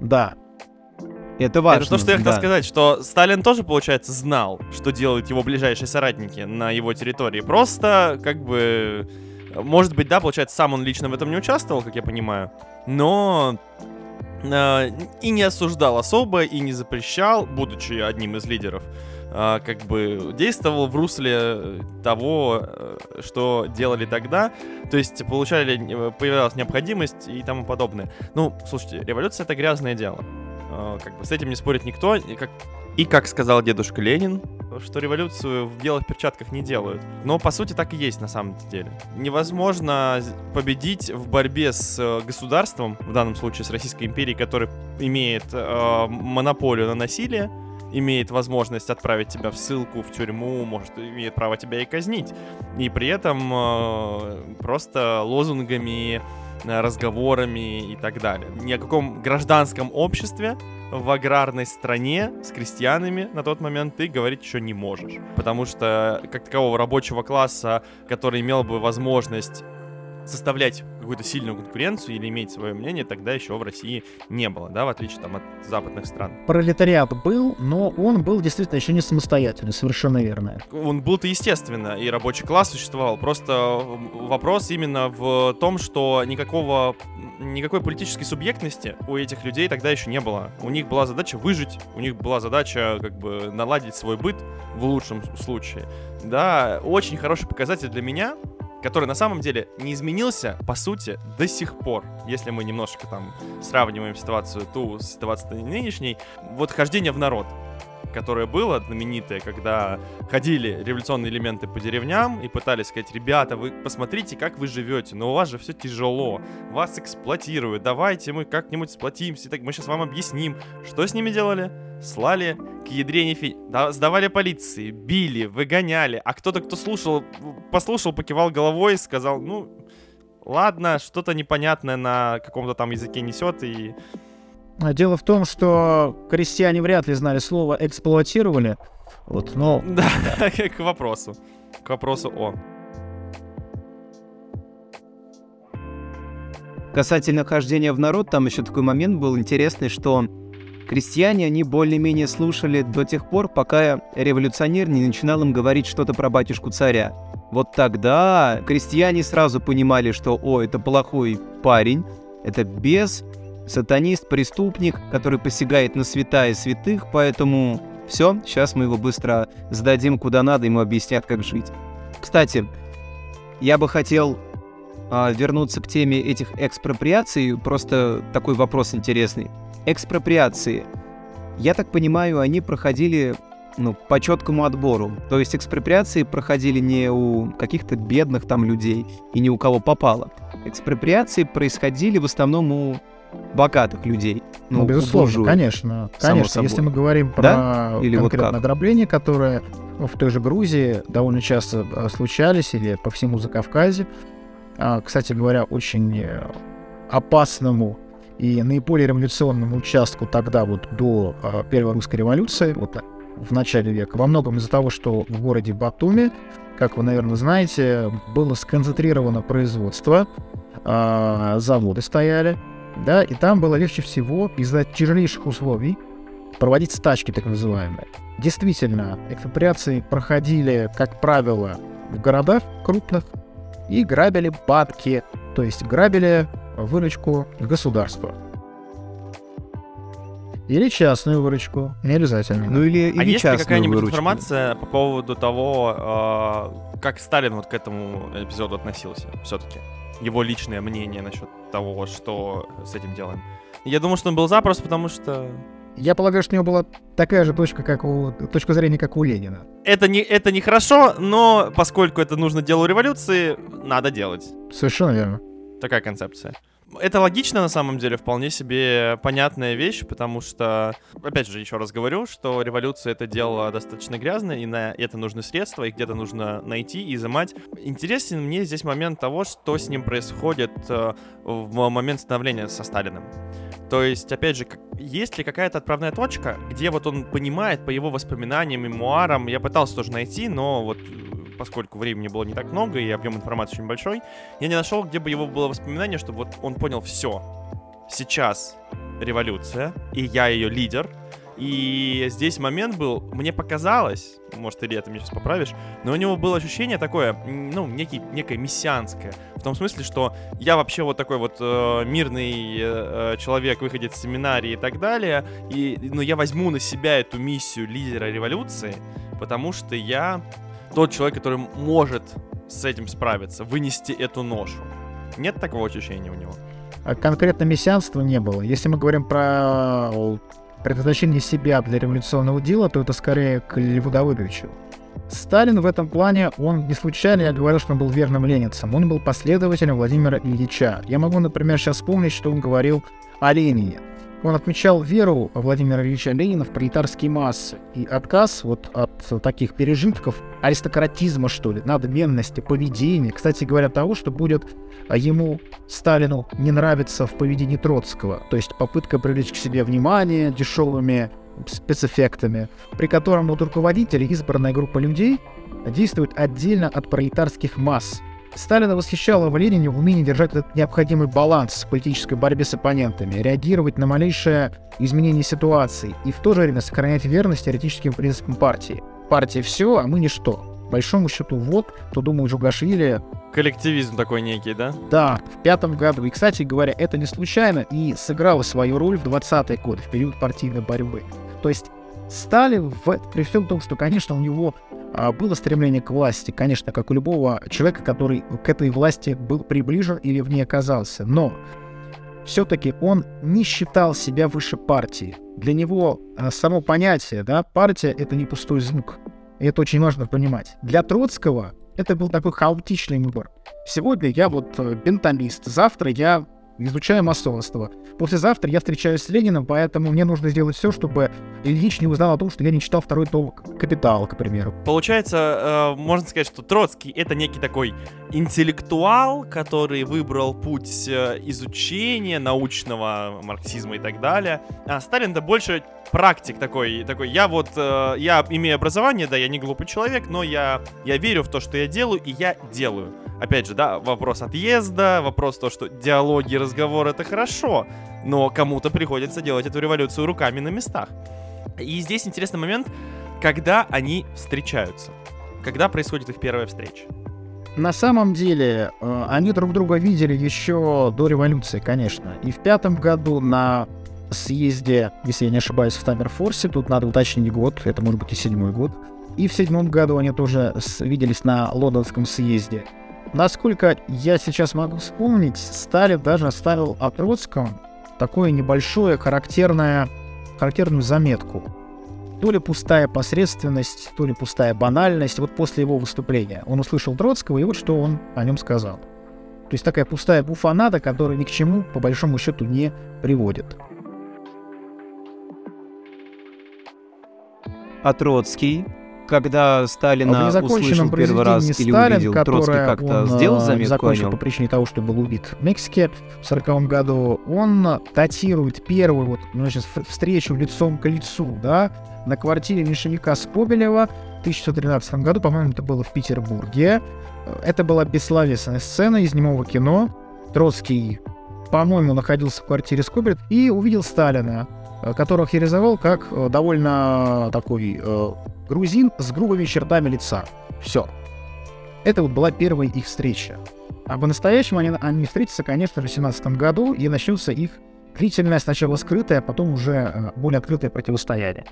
Да. Это важно. Это то, что я хотел да. сказать, что Сталин тоже, получается, знал, что делают его ближайшие соратники на его территории. Просто, как бы, может быть, да, получается, сам он лично в этом не участвовал, как я понимаю, но э, и не осуждал особо, и не запрещал, будучи одним из лидеров, э, как бы действовал в русле того, э, что делали тогда. То есть получали, появлялась необходимость и тому подобное. Ну, слушайте, революция это грязное дело. Э, как бы с этим не спорит никто. И как, и как сказал дедушка Ленин, что революцию в белых перчатках не делают. Но по сути так и есть на самом деле. Невозможно победить в борьбе с э, государством, в данном случае с Российской империей, которая имеет э, монополию на насилие, имеет возможность отправить тебя в ссылку, в тюрьму, может, имеет право тебя и казнить. И при этом э, просто лозунгами, э, разговорами и так далее. Ни о каком гражданском обществе в аграрной стране с крестьянами на тот момент ты говорить еще не можешь. Потому что как такового рабочего класса, который имел бы возможность составлять какую-то сильную конкуренцию или иметь свое мнение, тогда еще в России не было, да, в отличие там от западных стран. Пролетариат был, но он был действительно еще не самостоятельный, совершенно верно. Он был-то естественно, и рабочий класс существовал. Просто вопрос именно в том, что никакого никакой политической субъектности у этих людей тогда еще не было. У них была задача выжить, у них была задача как бы наладить свой быт в лучшем случае. Да, очень хороший показатель для меня, который на самом деле не изменился, по сути, до сих пор. Если мы немножко там сравниваем ситуацию ту с ситуацией нынешней, вот хождение в народ которое было знаменитое, когда ходили революционные элементы по деревням и пытались сказать, ребята, вы посмотрите, как вы живете, но у вас же все тяжело, вас эксплуатируют, давайте мы как-нибудь сплотимся, так мы сейчас вам объясним. Что с ними делали? Слали к ядрене фи... Да, сдавали полиции, били, выгоняли, а кто-то, кто слушал, послушал, покивал головой и сказал, ну, ладно, что-то непонятное на каком-то там языке несет и Дело в том, что крестьяне вряд ли знали слово «эксплуатировали». Вот, но... Да, к вопросу. К вопросу о. Касательно хождения в народ, там еще такой момент был интересный, что крестьяне, они более-менее слушали до тех пор, пока революционер не начинал им говорить что-то про батюшку царя. Вот тогда крестьяне сразу понимали, что, о, это плохой парень, это без сатанист, преступник, который посягает на святая святых, поэтому все, сейчас мы его быстро сдадим куда надо, ему объяснят, как жить. Кстати, я бы хотел а, вернуться к теме этих экспроприаций, просто такой вопрос интересный. Экспроприации. Я так понимаю, они проходили ну, по четкому отбору. То есть экспроприации проходили не у каких-то бедных там людей и ни у кого попало. Экспроприации происходили в основном у богатых людей. Ну, ну безусловно, конечно. Конечно, собой. если мы говорим про да? Или конкретно вот ограбления, которые в той же Грузии довольно часто а, случались, или по всему Закавказье, а, кстати говоря, очень э, опасному и наиболее революционному участку тогда вот до а, Первой русской революции, вот в начале века, во многом из-за того, что в городе Батуми, как вы, наверное, знаете, было сконцентрировано производство, заводы стояли, да, и там было легче всего из-за тяжелейших условий проводить стачки так называемые. Действительно, экспроприации проходили, как правило, в городах крупных и грабили банки, то есть грабили выручку государства. Или частную выручку, не обязательно. Ну или, А или есть ли какая-нибудь выручку. информация по поводу того, э, как Сталин вот к этому эпизоду относился все-таки? Его личное мнение насчет того, что с этим делаем. Я думаю, что он был за, просто потому что Я полагаю, что у него была такая же точка, как у, точка зрения, как у Ленина. это не, это не хорошо, но поскольку это нужно делу революции, надо делать. Совершенно верно. Такая концепция. Это логично на самом деле, вполне себе понятная вещь, потому что, опять же, еще раз говорю, что революция это дело достаточно грязное, и на это нужны средства, их где-то нужно найти и изымать. Интересен мне здесь момент того, что с ним происходит э, в момент становления со Сталиным. То есть, опять же, есть ли какая-то отправная точка, где вот он понимает по его воспоминаниям, мемуарам, я пытался тоже найти, но вот поскольку времени было не так много и объем информации очень большой, я не нашел, где бы его было воспоминание, чтобы вот он понял все. Сейчас революция, и я ее лидер. И здесь момент был, мне показалось, может, или это меня сейчас поправишь, но у него было ощущение такое, ну, некий, некое мессианское. В том смысле, что я вообще вот такой вот э, мирный э, э, человек, выходит из семинарии и так далее, и, но я возьму на себя эту миссию лидера революции, потому что я тот человек, который может с этим справиться, вынести эту ношу. Нет такого ощущения у него? А конкретно мессианства не было. Если мы говорим про предназначение себя для революционного дела, то это скорее к Льву Давыдовичу. Сталин в этом плане, он не случайно, я говорил, что он был верным ленинцем, он был последователем Владимира Ильича. Я могу, например, сейчас вспомнить, что он говорил о Ленине. Он отмечал веру Владимира Ильича Ленина в пролетарские массы и отказ вот от таких пережитков аристократизма, что ли, надменности, поведения. Кстати говоря, того, что будет а, ему, Сталину, не нравится в поведении Троцкого. То есть попытка привлечь к себе внимание дешевыми спецэффектами, при котором вот руководители, избранная группа людей, действует отдельно от пролетарских масс. Сталина восхищало в Ленине умение держать этот необходимый баланс в политической борьбе с оппонентами, реагировать на малейшее изменение ситуации и в то же время сохранять верность теоретическим принципам партии. Партия все, а мы ничто. По большому счету, вот, кто думает Жугашвили, Коллективизм такой некий, да? да, в пятом году. И, кстати говоря, это не случайно и сыграло свою роль в 20-е годы, в период партийной борьбы. То есть Сталин, в, при всем том, что, конечно, у него было стремление к власти, конечно, как у любого человека, который к этой власти был приближен или в ней оказался, но все-таки он не считал себя выше партии. Для него а, само понятие, да, партия — это не пустой звук. И это очень важно понимать. Для Троцкого это был такой хаотичный выбор. Сегодня я вот э, бенталист, завтра я изучаю масонство. Послезавтра я встречаюсь с Лениным, поэтому мне нужно сделать все, чтобы Ильич не узнал о том, что я не читал второй том «Капитал», к примеру. Получается, э, можно сказать, что Троцкий это некий такой интеллектуал, который выбрал путь э, изучения научного марксизма и так далее. А Сталин это больше практик такой, такой. Я вот, э, я имею образование, да, я не глупый человек, но я, я верю в то, что я делаю, и я делаю. Опять же, да, вопрос отъезда, вопрос то, что диалоги, разговоры это хорошо, но кому-то приходится делать эту революцию руками на местах. И здесь интересный момент, когда они встречаются. Когда происходит их первая встреча. На самом деле, э, они друг друга видели еще до революции, конечно. И в пятом году на съезде, если я не ошибаюсь, в Таммерфорсе, тут надо уточнить год, это может быть и седьмой год. И в седьмом году они тоже виделись на лондонском съезде. Насколько я сейчас могу вспомнить, Сталин даже оставил о Троцком такое небольшое характерное, характерную заметку. То ли пустая посредственность, то ли пустая банальность. Вот после его выступления он услышал Троцкого, и вот что он о нем сказал. То есть такая пустая буфанада, которая ни к чему, по большому счету, не приводит. А Троцкий, когда Сталина в незаконченном услышал первый раз или Сталин, увидел, Троцкий как-то он сделал э, заметку о нем? по причине того, что был убит в Мексике в 1940 году, он датирует первую вот, ну, в- встречу лицом к лицу, да, на квартире меньшевика Скобелева в 1913 году, по-моему, это было в Петербурге. Это была бессловесная сцена из немого кино. Троцкий, по-моему, находился в квартире Скобелева и увидел Сталина. э, которого характеризовал как э, довольно такой грузин с грубыми чертами лица. Все. Это вот была первая их встреча. А по-настоящему они, они встретятся, конечно в 17 году, и начнется их длительное, сначала скрытое, а потом уже э, более открытое противостояние.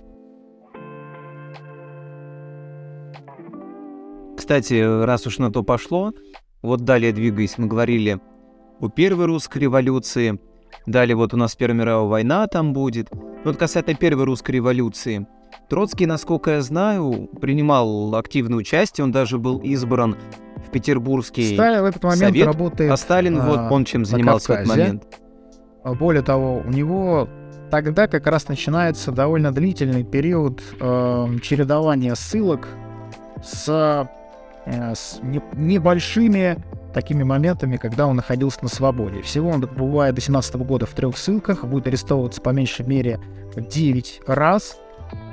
Кстати, раз уж на то пошло, вот далее двигаясь, мы говорили о первой русской революции, далее вот у нас Первая мировая война там будет. Вот касательно первой русской революции, Троцкий, насколько я знаю, принимал активное участие, он даже был избран в Петербургский Сталин в этот момент совет, работает а Сталин, вот а, он чем занимался в этот момент. А Более того, у него тогда как раз начинается довольно длительный период э, чередования ссылок с, э, с не- небольшими такими моментами, когда он находился на свободе. Всего он бывает до 17 года в трех ссылках, будет арестовываться по меньшей мере 9 раз,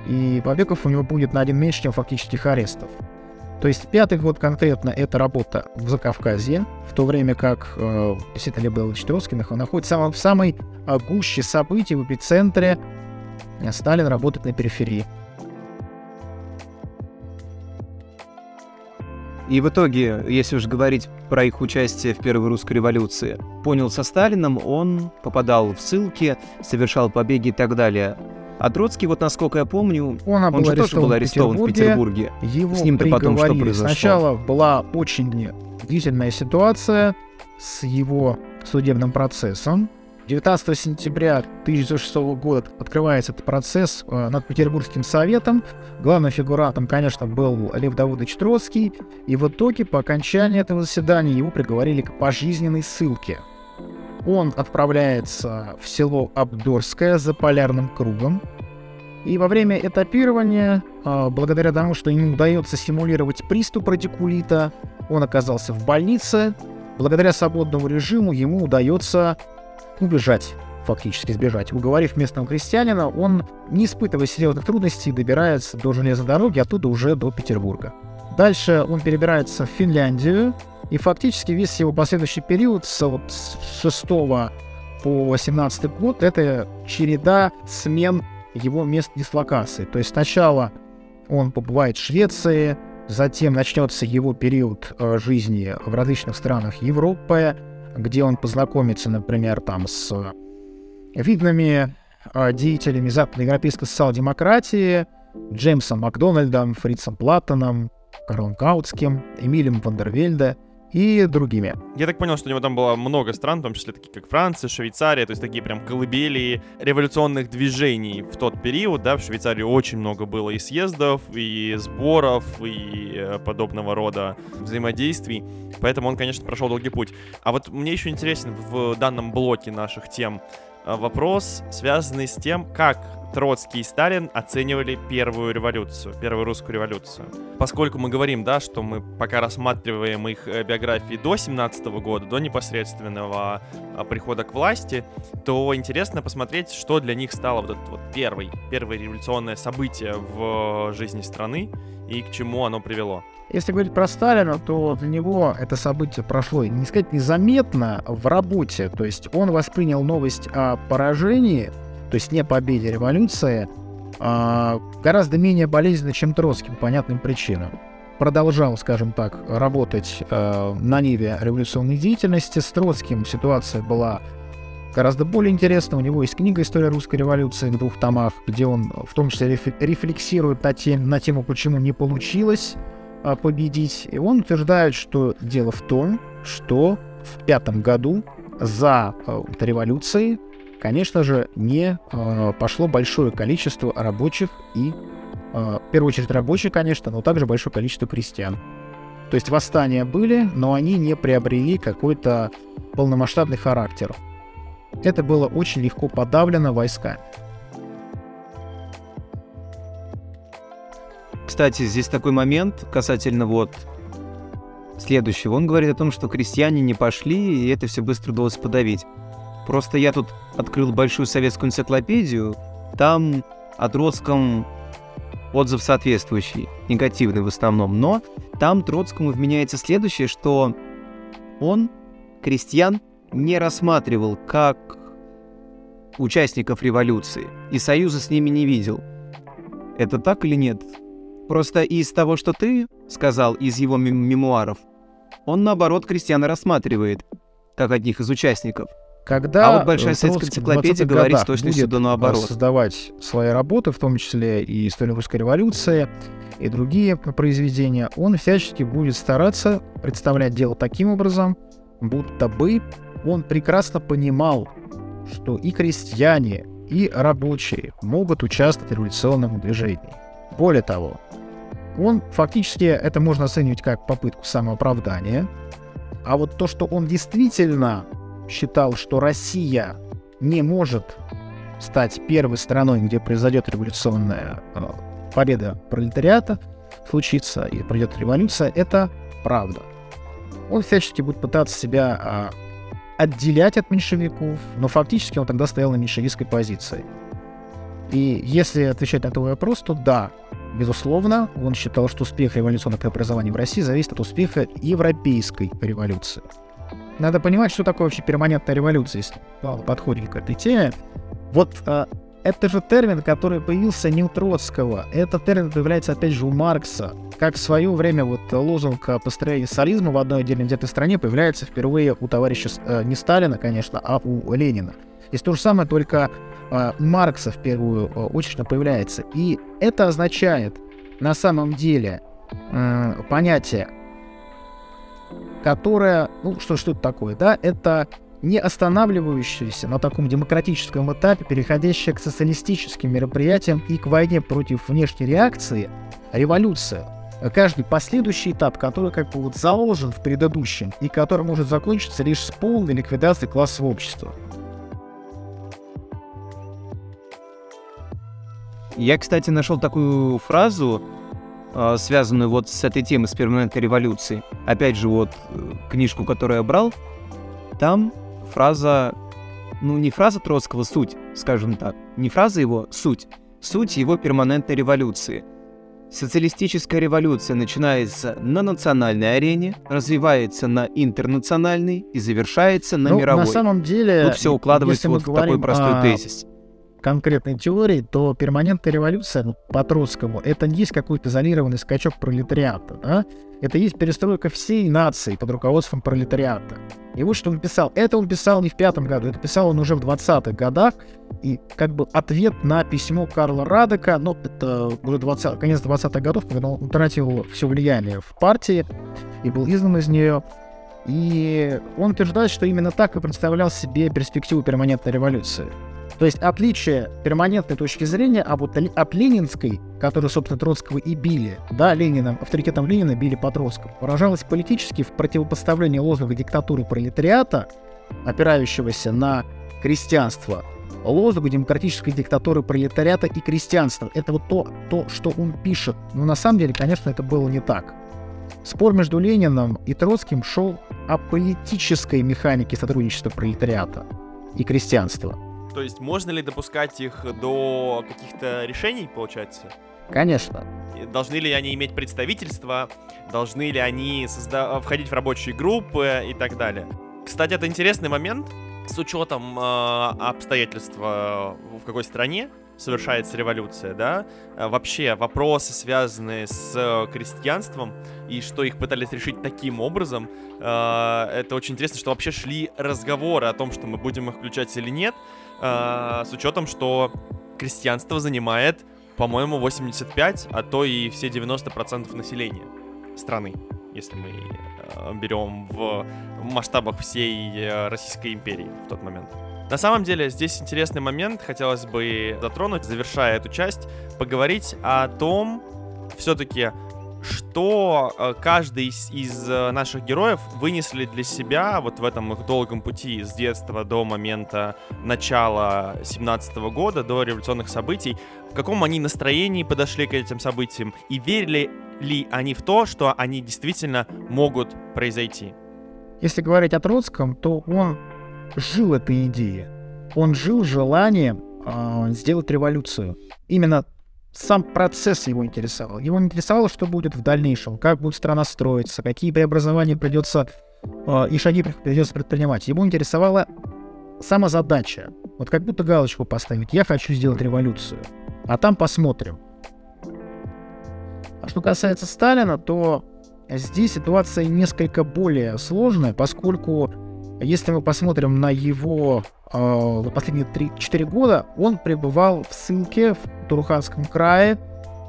и побегов у него будет на один меньше, чем фактических арестов. То есть пятый год конкретно это работа в Закавказье, в то время как э, Давыдович Троцкий нах- находится в самой э, гуще событий, в эпицентре. э, Сталин работает на периферии. И в итоге, если уж говорить про их участие в Первой русской революции, понял со Сталином, он попадал в ссылки, совершал побеги и так далее. А Троцкий, вот насколько я помню, Он, он же тоже был арестован в Петербурге. Его С ним-то потом что произошло? Сначала была очень длительная ситуация с его судебным процессом. 19 сентября 1906 года открывается этот процесс э, над Петербургским советом. Главным фигурантом, конечно, был Лев Давыдович Троцкий. И в итоге, по окончании этого заседания, его приговорили к пожизненной ссылке. Он отправляется в село Абдорское за полярным кругом. И во время этапирования, а, благодаря тому, что ему удается симулировать приступ радикулита, он оказался в больнице. Благодаря свободному режиму ему удается убежать, фактически сбежать. Уговорив местного крестьянина, он, не испытывая серьезных трудностей, добирается до железной дороги, оттуда уже до Петербурга. Дальше он перебирается в Финляндию, и фактически весь его последующий период с, вот, с 6 по 18 год это череда смен его мест дислокации. То есть сначала он побывает в Швеции, затем начнется его период э, жизни в различных странах Европы, где он познакомится, например, там с видными э, деятелями западноевропейской социал-демократии, Джеймсом Макдональдом, Фрицем Платтоном, Карлом Каутским, Эмилем Вандервельде и другими. Я так понял, что у него там было много стран, в том числе такие как Франция, Швейцария, то есть такие прям колыбели революционных движений в тот период, да, в Швейцарии очень много было и съездов, и сборов, и э, подобного рода взаимодействий, поэтому он, конечно, прошел долгий путь. А вот мне еще интересен в данном блоке наших тем вопрос, связанный с тем, как Троцкий и Сталин оценивали первую революцию, первую русскую революцию. Поскольку мы говорим, да, что мы пока рассматриваем их э, биографии до 17 года, до непосредственного а, прихода к власти, то интересно посмотреть, что для них стало вот это вот первый, первое революционное событие в жизни страны и к чему оно привело. Если говорить про Сталина, то для него это событие прошло, не сказать незаметно, в работе. То есть он воспринял новость о поражении, то есть не победе революции, а, гораздо менее болезненно, чем Троцкий по понятным причинам. Продолжал, скажем так, работать э, на ниве революционной деятельности. С Троцким ситуация была гораздо более интересна. У него есть книга «История русской революции» в двух томах, где он в том числе реф- рефлексирует на, тем, на тему, почему не получилось победить. И он утверждает, что дело в том, что в пятом году за э, революцией, конечно же, не э, пошло большое количество рабочих и, э, в первую очередь, рабочих, конечно, но также большое количество крестьян. То есть восстания были, но они не приобрели какой-то полномасштабный характер. Это было очень легко подавлено войсками. Кстати, здесь такой момент касательно вот следующего. Он говорит о том, что крестьяне не пошли, и это все быстро удалось подавить. Просто я тут открыл большую советскую энциклопедию, там о Троцком отзыв соответствующий, негативный в основном, но там Троцкому вменяется следующее, что он крестьян не рассматривал как участников революции и союза с ними не видел. Это так или нет? Просто из того, что ты сказал из его мем- мемуаров, он наоборот крестьян рассматривает, как одних из участников. Когда А вот Большая советская энциклопедия 20-х говорит с точностью до наоборот. э, создавать свои работы, в том числе и «История русской революции», и другие произведения, он всячески будет стараться представлять дело таким образом, будто бы он прекрасно понимал, что и крестьяне, и рабочие могут участвовать в революционном движении. Более того, он фактически это можно оценивать как попытку самооправдания, а вот то, что он действительно считал, что Россия не может стать первой страной, где произойдет революционная э, победа пролетариата, случится и пройдет революция, это правда. Он всячески будет пытаться себя а, отделять от меньшевиков, но фактически он тогда стоял на меньшевистской позиции. И если отвечать на твой вопрос, то да, безусловно, он считал, что успех революционных преобразований в России зависит от успеха европейской революции. Надо понимать, что такое вообще перманентная революция, если подходим к этой теме. Вот а, это же термин, который появился не у Троцкого. Этот термин появляется, опять же, у Маркса. Как в свое время вот лозунг о построении социализма в одной отдельно взятой стране появляется впервые у товарища э, не Сталина, конечно, а у Ленина. Здесь то же самое, только Маркса в первую э, очередь появляется. И это означает на самом деле э, понятие, которое, ну что, что это такое, да, это не останавливающаяся на таком демократическом этапе, переходящая к социалистическим мероприятиям и к войне против внешней реакции, революция. Каждый последующий этап, который как бы вот заложен в предыдущем и который может закончиться лишь с полной ликвидацией классового общества. Я, кстати, нашел такую фразу, э, связанную вот с этой темой, с перманентной революцией. Опять же, вот э, книжку, которую я брал, там фраза, ну не фраза Троцкого, суть, скажем так, не фраза его, суть, суть его перманентной революции. Социалистическая революция начинается на национальной арене, развивается на интернациональной и завершается на Ну, мировой. На самом деле, Тут все укладывается вот в такой простой о тезис. Конкретной теории, то перманентная революция ну, по Троцкому это не есть какой-то изолированный скачок пролетариата, да? Это есть перестройка всей нации под руководством пролетариата. И вот что он писал. Это он писал не в пятом году, это писал он уже в 20-х годах. И как бы ответ на письмо Карла Радека, ну, это уже 20, конец 20-х годов, когда он утратил все влияние в партии и был изгнан из нее. И он утверждает, что именно так и представлял себе перспективу перманентной революции. То есть отличие перманентной точки зрения а вот от ленинской, которую, собственно, Троцкого и били, да, Лениным, авторитетом Ленина били по Троцкому, выражалось политически в противопоставлении лозунга диктатуры пролетариата, опирающегося на крестьянство, лозунгу демократической диктатуры пролетариата и крестьянства. Это вот то, то, что он пишет. Но на самом деле, конечно, это было не так. Спор между Лениным и Троцким шел о политической механике сотрудничества пролетариата и крестьянства. То есть можно ли допускать их до каких-то решений, получается? Конечно. Должны ли они иметь представительство? Должны ли они созда- входить в рабочие группы и так далее? Кстати, это интересный момент с учетом э, обстоятельств э, в какой стране совершается революция, да? Э, Вообще вопросы, связанные с э, крестьянством и что их пытались решить таким образом, э, это очень интересно, что вообще шли разговоры о том, что мы будем их включать или нет, э, с учетом, что крестьянство занимает, по-моему, 85, а то и все 90% населения страны, если мы э, берем в масштабах всей э, Российской империи в тот момент. На самом деле, здесь интересный момент, хотелось бы затронуть, завершая эту часть, поговорить о том, все-таки, что э, каждый из, из э, наших героев вынесли для себя вот в этом их долгом пути с детства до момента начала 17 года, до революционных событий, в каком они настроении подошли к этим событиям и верили ли они в то, что они действительно могут произойти. Если говорить о Троцком, то он жил этой идеей. Он жил желанием э, сделать революцию. Именно сам процесс его интересовал. Его интересовало, что будет в дальнейшем, как будет страна строиться, какие преобразования придется э, и шаги придется предпринимать. Ему интересовала сама задача. Вот как будто галочку поставить. Я хочу сделать революцию. А там посмотрим. А что касается Сталина, то здесь ситуация несколько более сложная, поскольку если мы посмотрим на его э, последние 3-4 года, он пребывал в ссылке в Туруханском крае,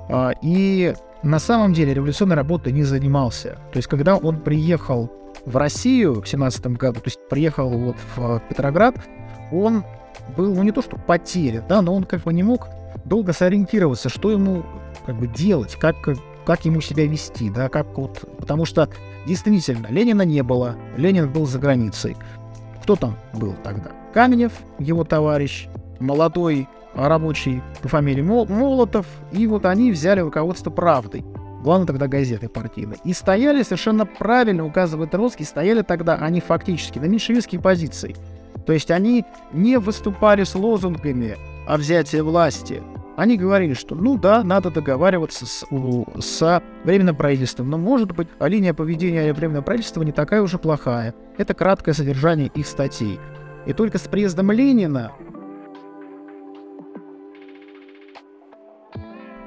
э, и на самом деле революционной работой не занимался. То есть, когда он приехал в Россию в 17 году, то есть приехал вот в Петроград, он был, ну не то что потерян, да, но он как бы не мог долго сориентироваться, что ему как бы делать, как, как ему себя вести, да, как вот, потому что действительно Ленина не было, Ленин был за границей. Кто там был тогда? Каменев, его товарищ, молодой рабочий по фамилии Молотов, и вот они взяли руководство правдой. Главное тогда газеты партийной. И стояли совершенно правильно, указывает Троцкий, стояли тогда они фактически на меньшевистские позиции. То есть они не выступали с лозунгами о взятии власти. Они говорили, что ну да, надо договариваться с, у, с временным правительством, но может быть линия поведения временного правительства не такая уже плохая. Это краткое содержание их статей. И только с приездом Ленина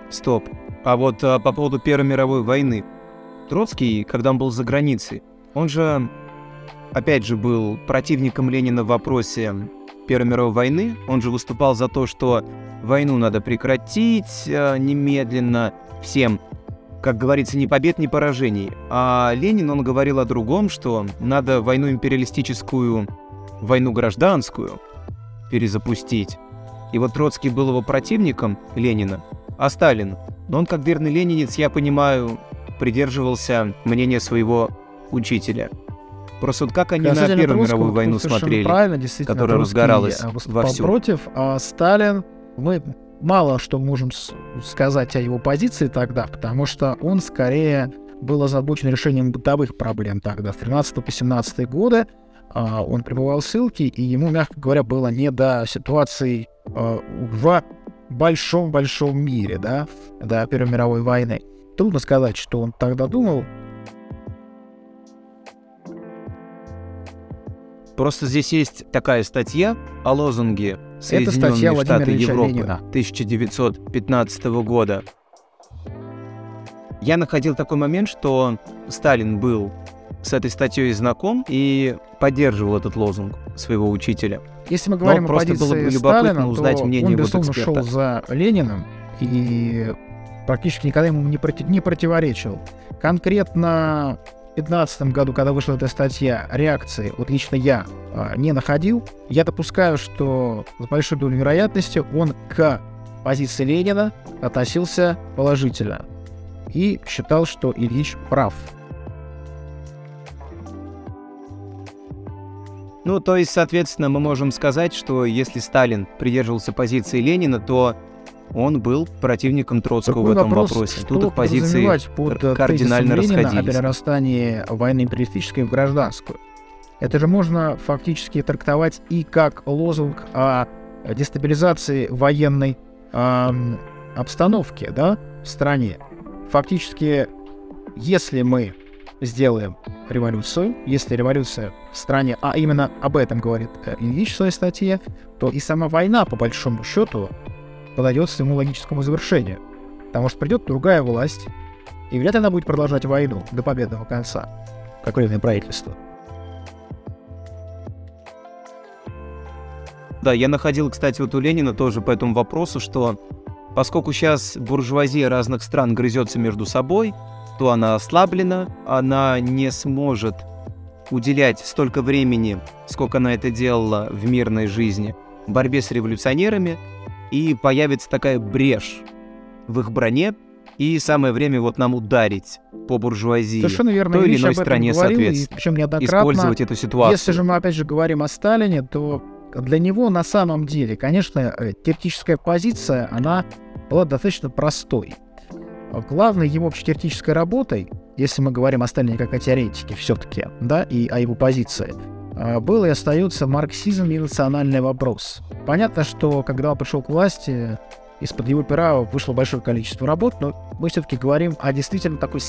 Стоп. А вот а, по поводу Первой мировой войны. Троцкий, когда он был за границей, он же, опять же, был противником Ленина в вопросе Первой мировой войны. Он же выступал за то, что войну надо прекратить а, немедленно всем. Как говорится, ни побед, ни поражений. А Ленин, он говорил о другом, что надо войну империалистическую, войну гражданскую перезапустить. И вот Троцкий был его противником, Ленина, а Сталин. Но он, как верный ленинец, я понимаю, придерживался мнения своего учителя. Просто вот как они на Первую мировую войну смотрели, которая разгоралась э, вовсю. Против, а Сталин, мы мало что можем сказать о его позиции тогда, потому что он скорее был озабочен решением бытовых проблем тогда, с 13 по 17 годы. А, он пребывал в ссылке, и ему, мягко говоря, было не до ситуации а, в большом-большом мире, да, до Первой мировой войны. Трудно сказать, что он тогда думал. Просто здесь есть такая статья о лозунге Соединенные Это Штаты Европы Ленина. 1915 года. Я находил такой момент, что Сталин был с этой статьей знаком и поддерживал этот лозунг своего учителя. Если мы говорим Но о позиции было бы любопытно Сталина, узнать то мнение он, безусловно, шел за Лениным и практически никогда ему не, проти- не противоречил. Конкретно в 2015 году, когда вышла эта статья, реакции, вот лично я, а, не находил. Я допускаю, что с большой долей вероятности он к позиции Ленина относился положительно и считал, что Ильич прав. Ну, то есть, соответственно, мы можем сказать, что если Сталин придерживался позиции Ленина, то он был противником Троцкого Такой в этом вопрос, вопросе. Тут их позиции под кардинально расходились. Ленина о перерастании войны империалистической в гражданскую. Это же можно фактически трактовать и как лозунг о дестабилизации военной э, обстановки да, в стране. Фактически, если мы сделаем революцию, если революция в стране, а именно об этом говорит э, Ильич в своей статье, то и сама война, по большому счету, подойдет своему логическому завершению. Потому что придет другая власть, и вряд ли она будет продолжать войну до победного конца, как временное правительство. Да, я находил, кстати, вот у Ленина тоже по этому вопросу, что поскольку сейчас буржуазия разных стран грызется между собой, то она ослаблена, она не сможет уделять столько времени, сколько она это делала в мирной жизни, борьбе с революционерами, и появится такая брешь в их броне, и самое время вот нам ударить по буржуазии Совершенно верно. той или иной стране, говорил, соответственно. причем неоднократно. Использовать эту ситуацию. Если же мы опять же говорим о Сталине, то для него на самом деле, конечно, э, теоретическая позиция, она была достаточно простой. Главной его теоретической работой, если мы говорим о Сталине как о теоретике все-таки, да, и о его позиции, а, был и остается марксизм и национальный вопрос. Понятно, что когда он пришел к власти, из-под его пера вышло большое количество работ, но мы все-таки говорим о действительно такой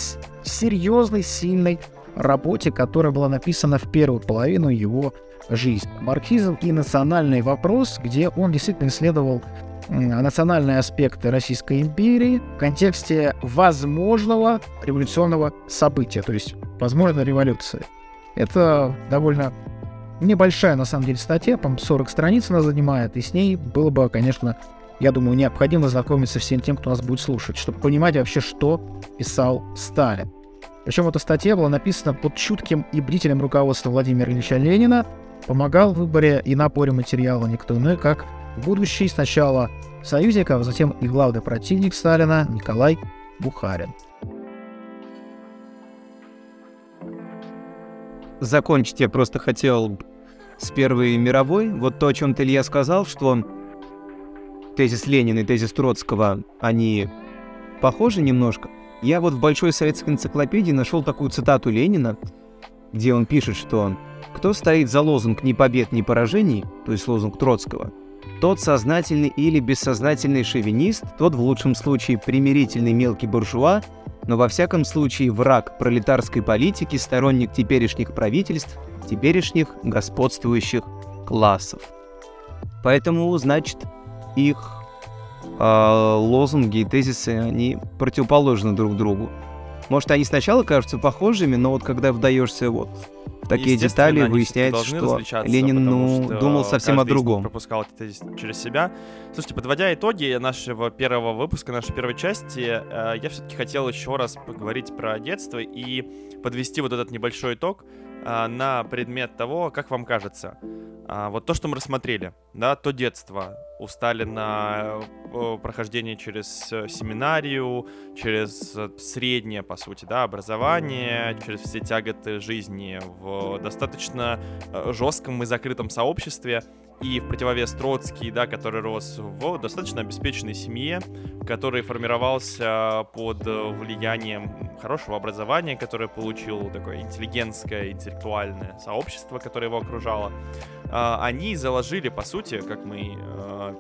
серьезной, сильной работе, которая была написана в первую половину его жизни. Марксизм и национальный вопрос, где он действительно исследовал национальные аспекты Российской империи в контексте возможного революционного события, то есть возможной революции. Это довольно небольшая, на самом деле, статья, по 40 страниц она занимает, и с ней было бы, конечно, я думаю, необходимо знакомиться всем тем, кто нас будет слушать, чтобы понимать вообще, что писал Сталин. Причем эта статья была написана под чутким и бдительным руководством Владимира Ильича Ленина, помогал в выборе и напоре материала никто иной, как будущий сначала союзник, а затем и главный противник Сталина Николай Бухарин. Закончить я просто хотел с Первой мировой. Вот то, о чем ты, Илья, сказал, что тезис Ленина и тезис Троцкого, они похожи немножко. Я вот в Большой советской энциклопедии нашел такую цитату Ленина, где он пишет, что «Кто стоит за лозунг «ни побед, ни поражений», то есть лозунг Троцкого, тот сознательный или бессознательный шовинист, тот в лучшем случае примирительный мелкий буржуа, но во всяком случае враг пролетарской политики, сторонник теперешних правительств, теперешних господствующих классов. Поэтому, значит, их э, лозунги и тезисы, они противоположны друг другу. Может, они сначала кажутся похожими, но вот когда вдаешься вот такие детали, выясняется, что Ленин ну, что думал совсем о другом. пропускал это через себя. Слушайте, подводя итоги нашего первого выпуска, нашей первой части, э, я все-таки хотел еще раз поговорить про детство и подвести вот этот небольшой итог на предмет того, как вам кажется, э, вот то, что мы рассмотрели, да, то детство, у Сталина э, прохождение через э, семинарию, через э, среднее, по сути, да, образование, через все тяготы жизни в достаточно жестком и закрытом сообществе. И в противовес Троцкий, да, который рос в достаточно обеспеченной семье, который формировался под влиянием хорошего образования, которое получил такое интеллигентское, интеллектуальное сообщество, которое его окружало, они заложили, по сути, как мы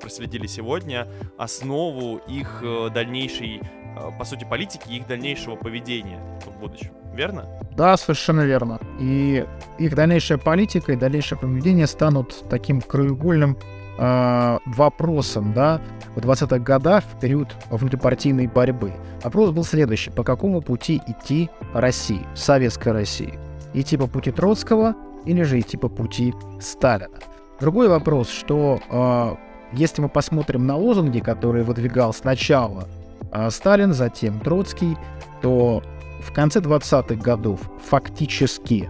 проследили сегодня, основу их э, дальнейшей, э, по сути, политики их дальнейшего поведения в будущем. Верно? Да, совершенно верно. И их дальнейшая политика и дальнейшее поведение станут таким краеугольным э, вопросом, да, в 20-х годах, в период внутрипартийной борьбы. Вопрос был следующий. По какому пути идти России, советской России? Идти по пути Троцкого или же идти по пути Сталина? Другой вопрос, что э, если мы посмотрим на лозунги, которые выдвигал сначала а, Сталин, затем Троцкий, то в конце 20-х годов фактически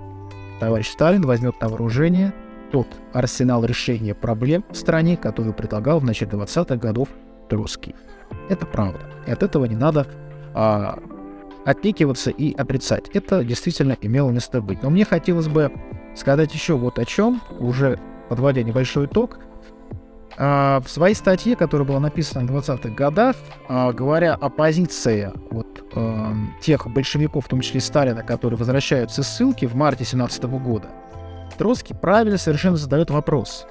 товарищ Сталин возьмет на вооружение тот арсенал решения проблем в стране, который предлагал в начале 20-х годов Троцкий. Это правда. И от этого не надо а, отнекиваться и отрицать. Это действительно имело место быть. Но мне хотелось бы сказать еще вот о чем, уже подводя небольшой итог. А, в своей статье, которая была написана в 20-х годах, а, говоря о позиции вот, эм, тех большевиков, в том числе Сталина, которые возвращаются из ссылки в марте 17 года, Троцкий правильно совершенно задает вопрос.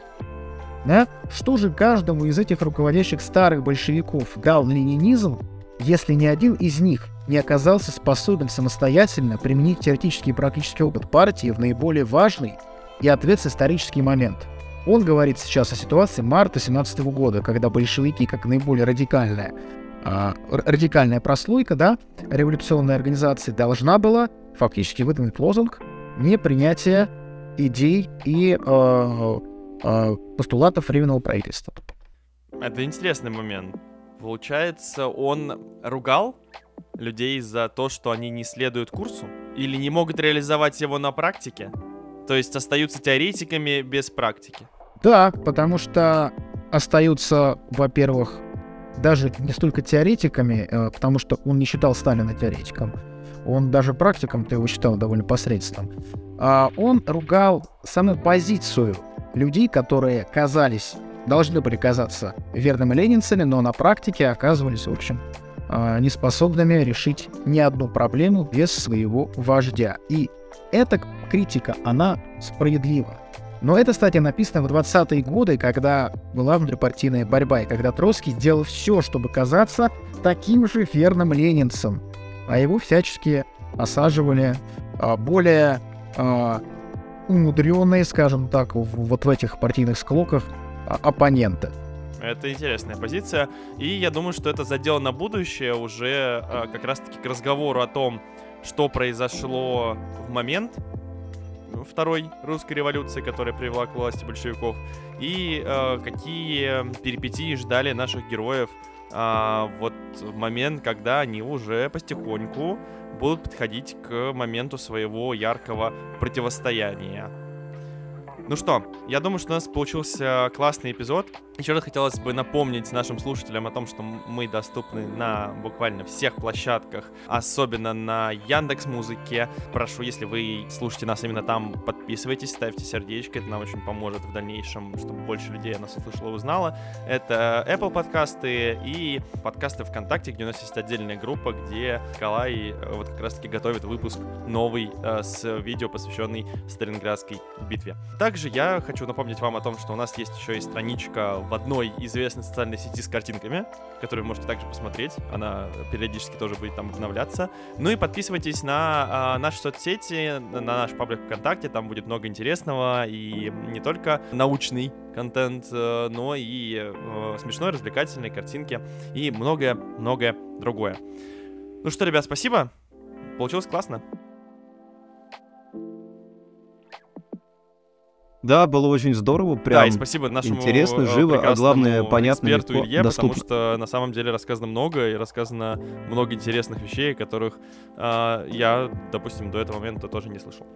Да? Что же каждому из этих руководящих старых большевиков дал ленинизм, если ни один из них не оказался способен самостоятельно применить теоретический и практический опыт партии в наиболее важный и ответственный исторический момент – он говорит сейчас о ситуации марта 17 года, когда большевики, как наиболее радикальная, э, радикальная прослойка, да, революционной организации, должна была фактически выдвинуть лозунг непринятия идей и э, э, постулатов временного правительства. Это интересный момент. Получается, он ругал людей за то, что они не следуют курсу? Или не могут реализовать его на практике? То есть остаются теоретиками без практики? Да, потому что остаются, во-первых, даже не столько теоретиками, э, потому что он не считал Сталина теоретиком, он даже практиком-то его считал довольно посредственным, а он ругал саму позицию людей, которые казались, должны были казаться верными ленинцами, но на практике оказывались, в общем, а, неспособными решить ни одну проблему без своего вождя. И эта критика, она справедлива. Но эта статья написана в 20-е годы, когда была внутрипартийная борьба, и когда Троцкий сделал все, чтобы казаться таким же верным ленинцем, а его всячески осаживали а, более а, умудренные, скажем так, вот в этих партийных склоках а, оппоненты. Это интересная позиция. И я думаю, что это задел на будущее уже э, как раз-таки к разговору о том, что произошло в момент Второй русской революции, которая привела к власти большевиков, и э, какие перипетии ждали наших героев э, вот в момент, когда они уже потихоньку будут подходить к моменту своего яркого противостояния. Ну что, я думаю, что у нас получился классный эпизод. Еще раз хотелось бы напомнить нашим слушателям о том, что мы доступны на буквально всех площадках, особенно на Яндекс Музыке. Прошу, если вы слушаете нас именно там, подписывайтесь, ставьте сердечко, это нам очень поможет в дальнейшем, чтобы больше людей нас услышало узнало. Это Apple подкасты и подкасты ВКонтакте, где у нас есть отдельная группа, где Николай э, вот как раз-таки готовит выпуск новый э, с видео, посвященный Сталинградской битве. Также я хочу напомнить вам о том, что у нас есть еще и страничка в одной известной социальной сети с картинками, которую вы можете также посмотреть. Она периодически тоже будет там обновляться. Ну и подписывайтесь на а, наши соцсети, на наш паблик ВКонтакте, там будет много интересного и не только научный контент, э, но и э, смешной, развлекательные картинки и многое-многое другое. Ну что, ребят, спасибо. Получилось классно. Да, было очень здорово, прям да, и спасибо нашему интересно, э, живо, а главное, понятно, эксперту легко, Илье, доступно. потому что на самом деле рассказано много, и рассказано много интересных вещей, которых э, я, допустим, до этого момента тоже не слышал.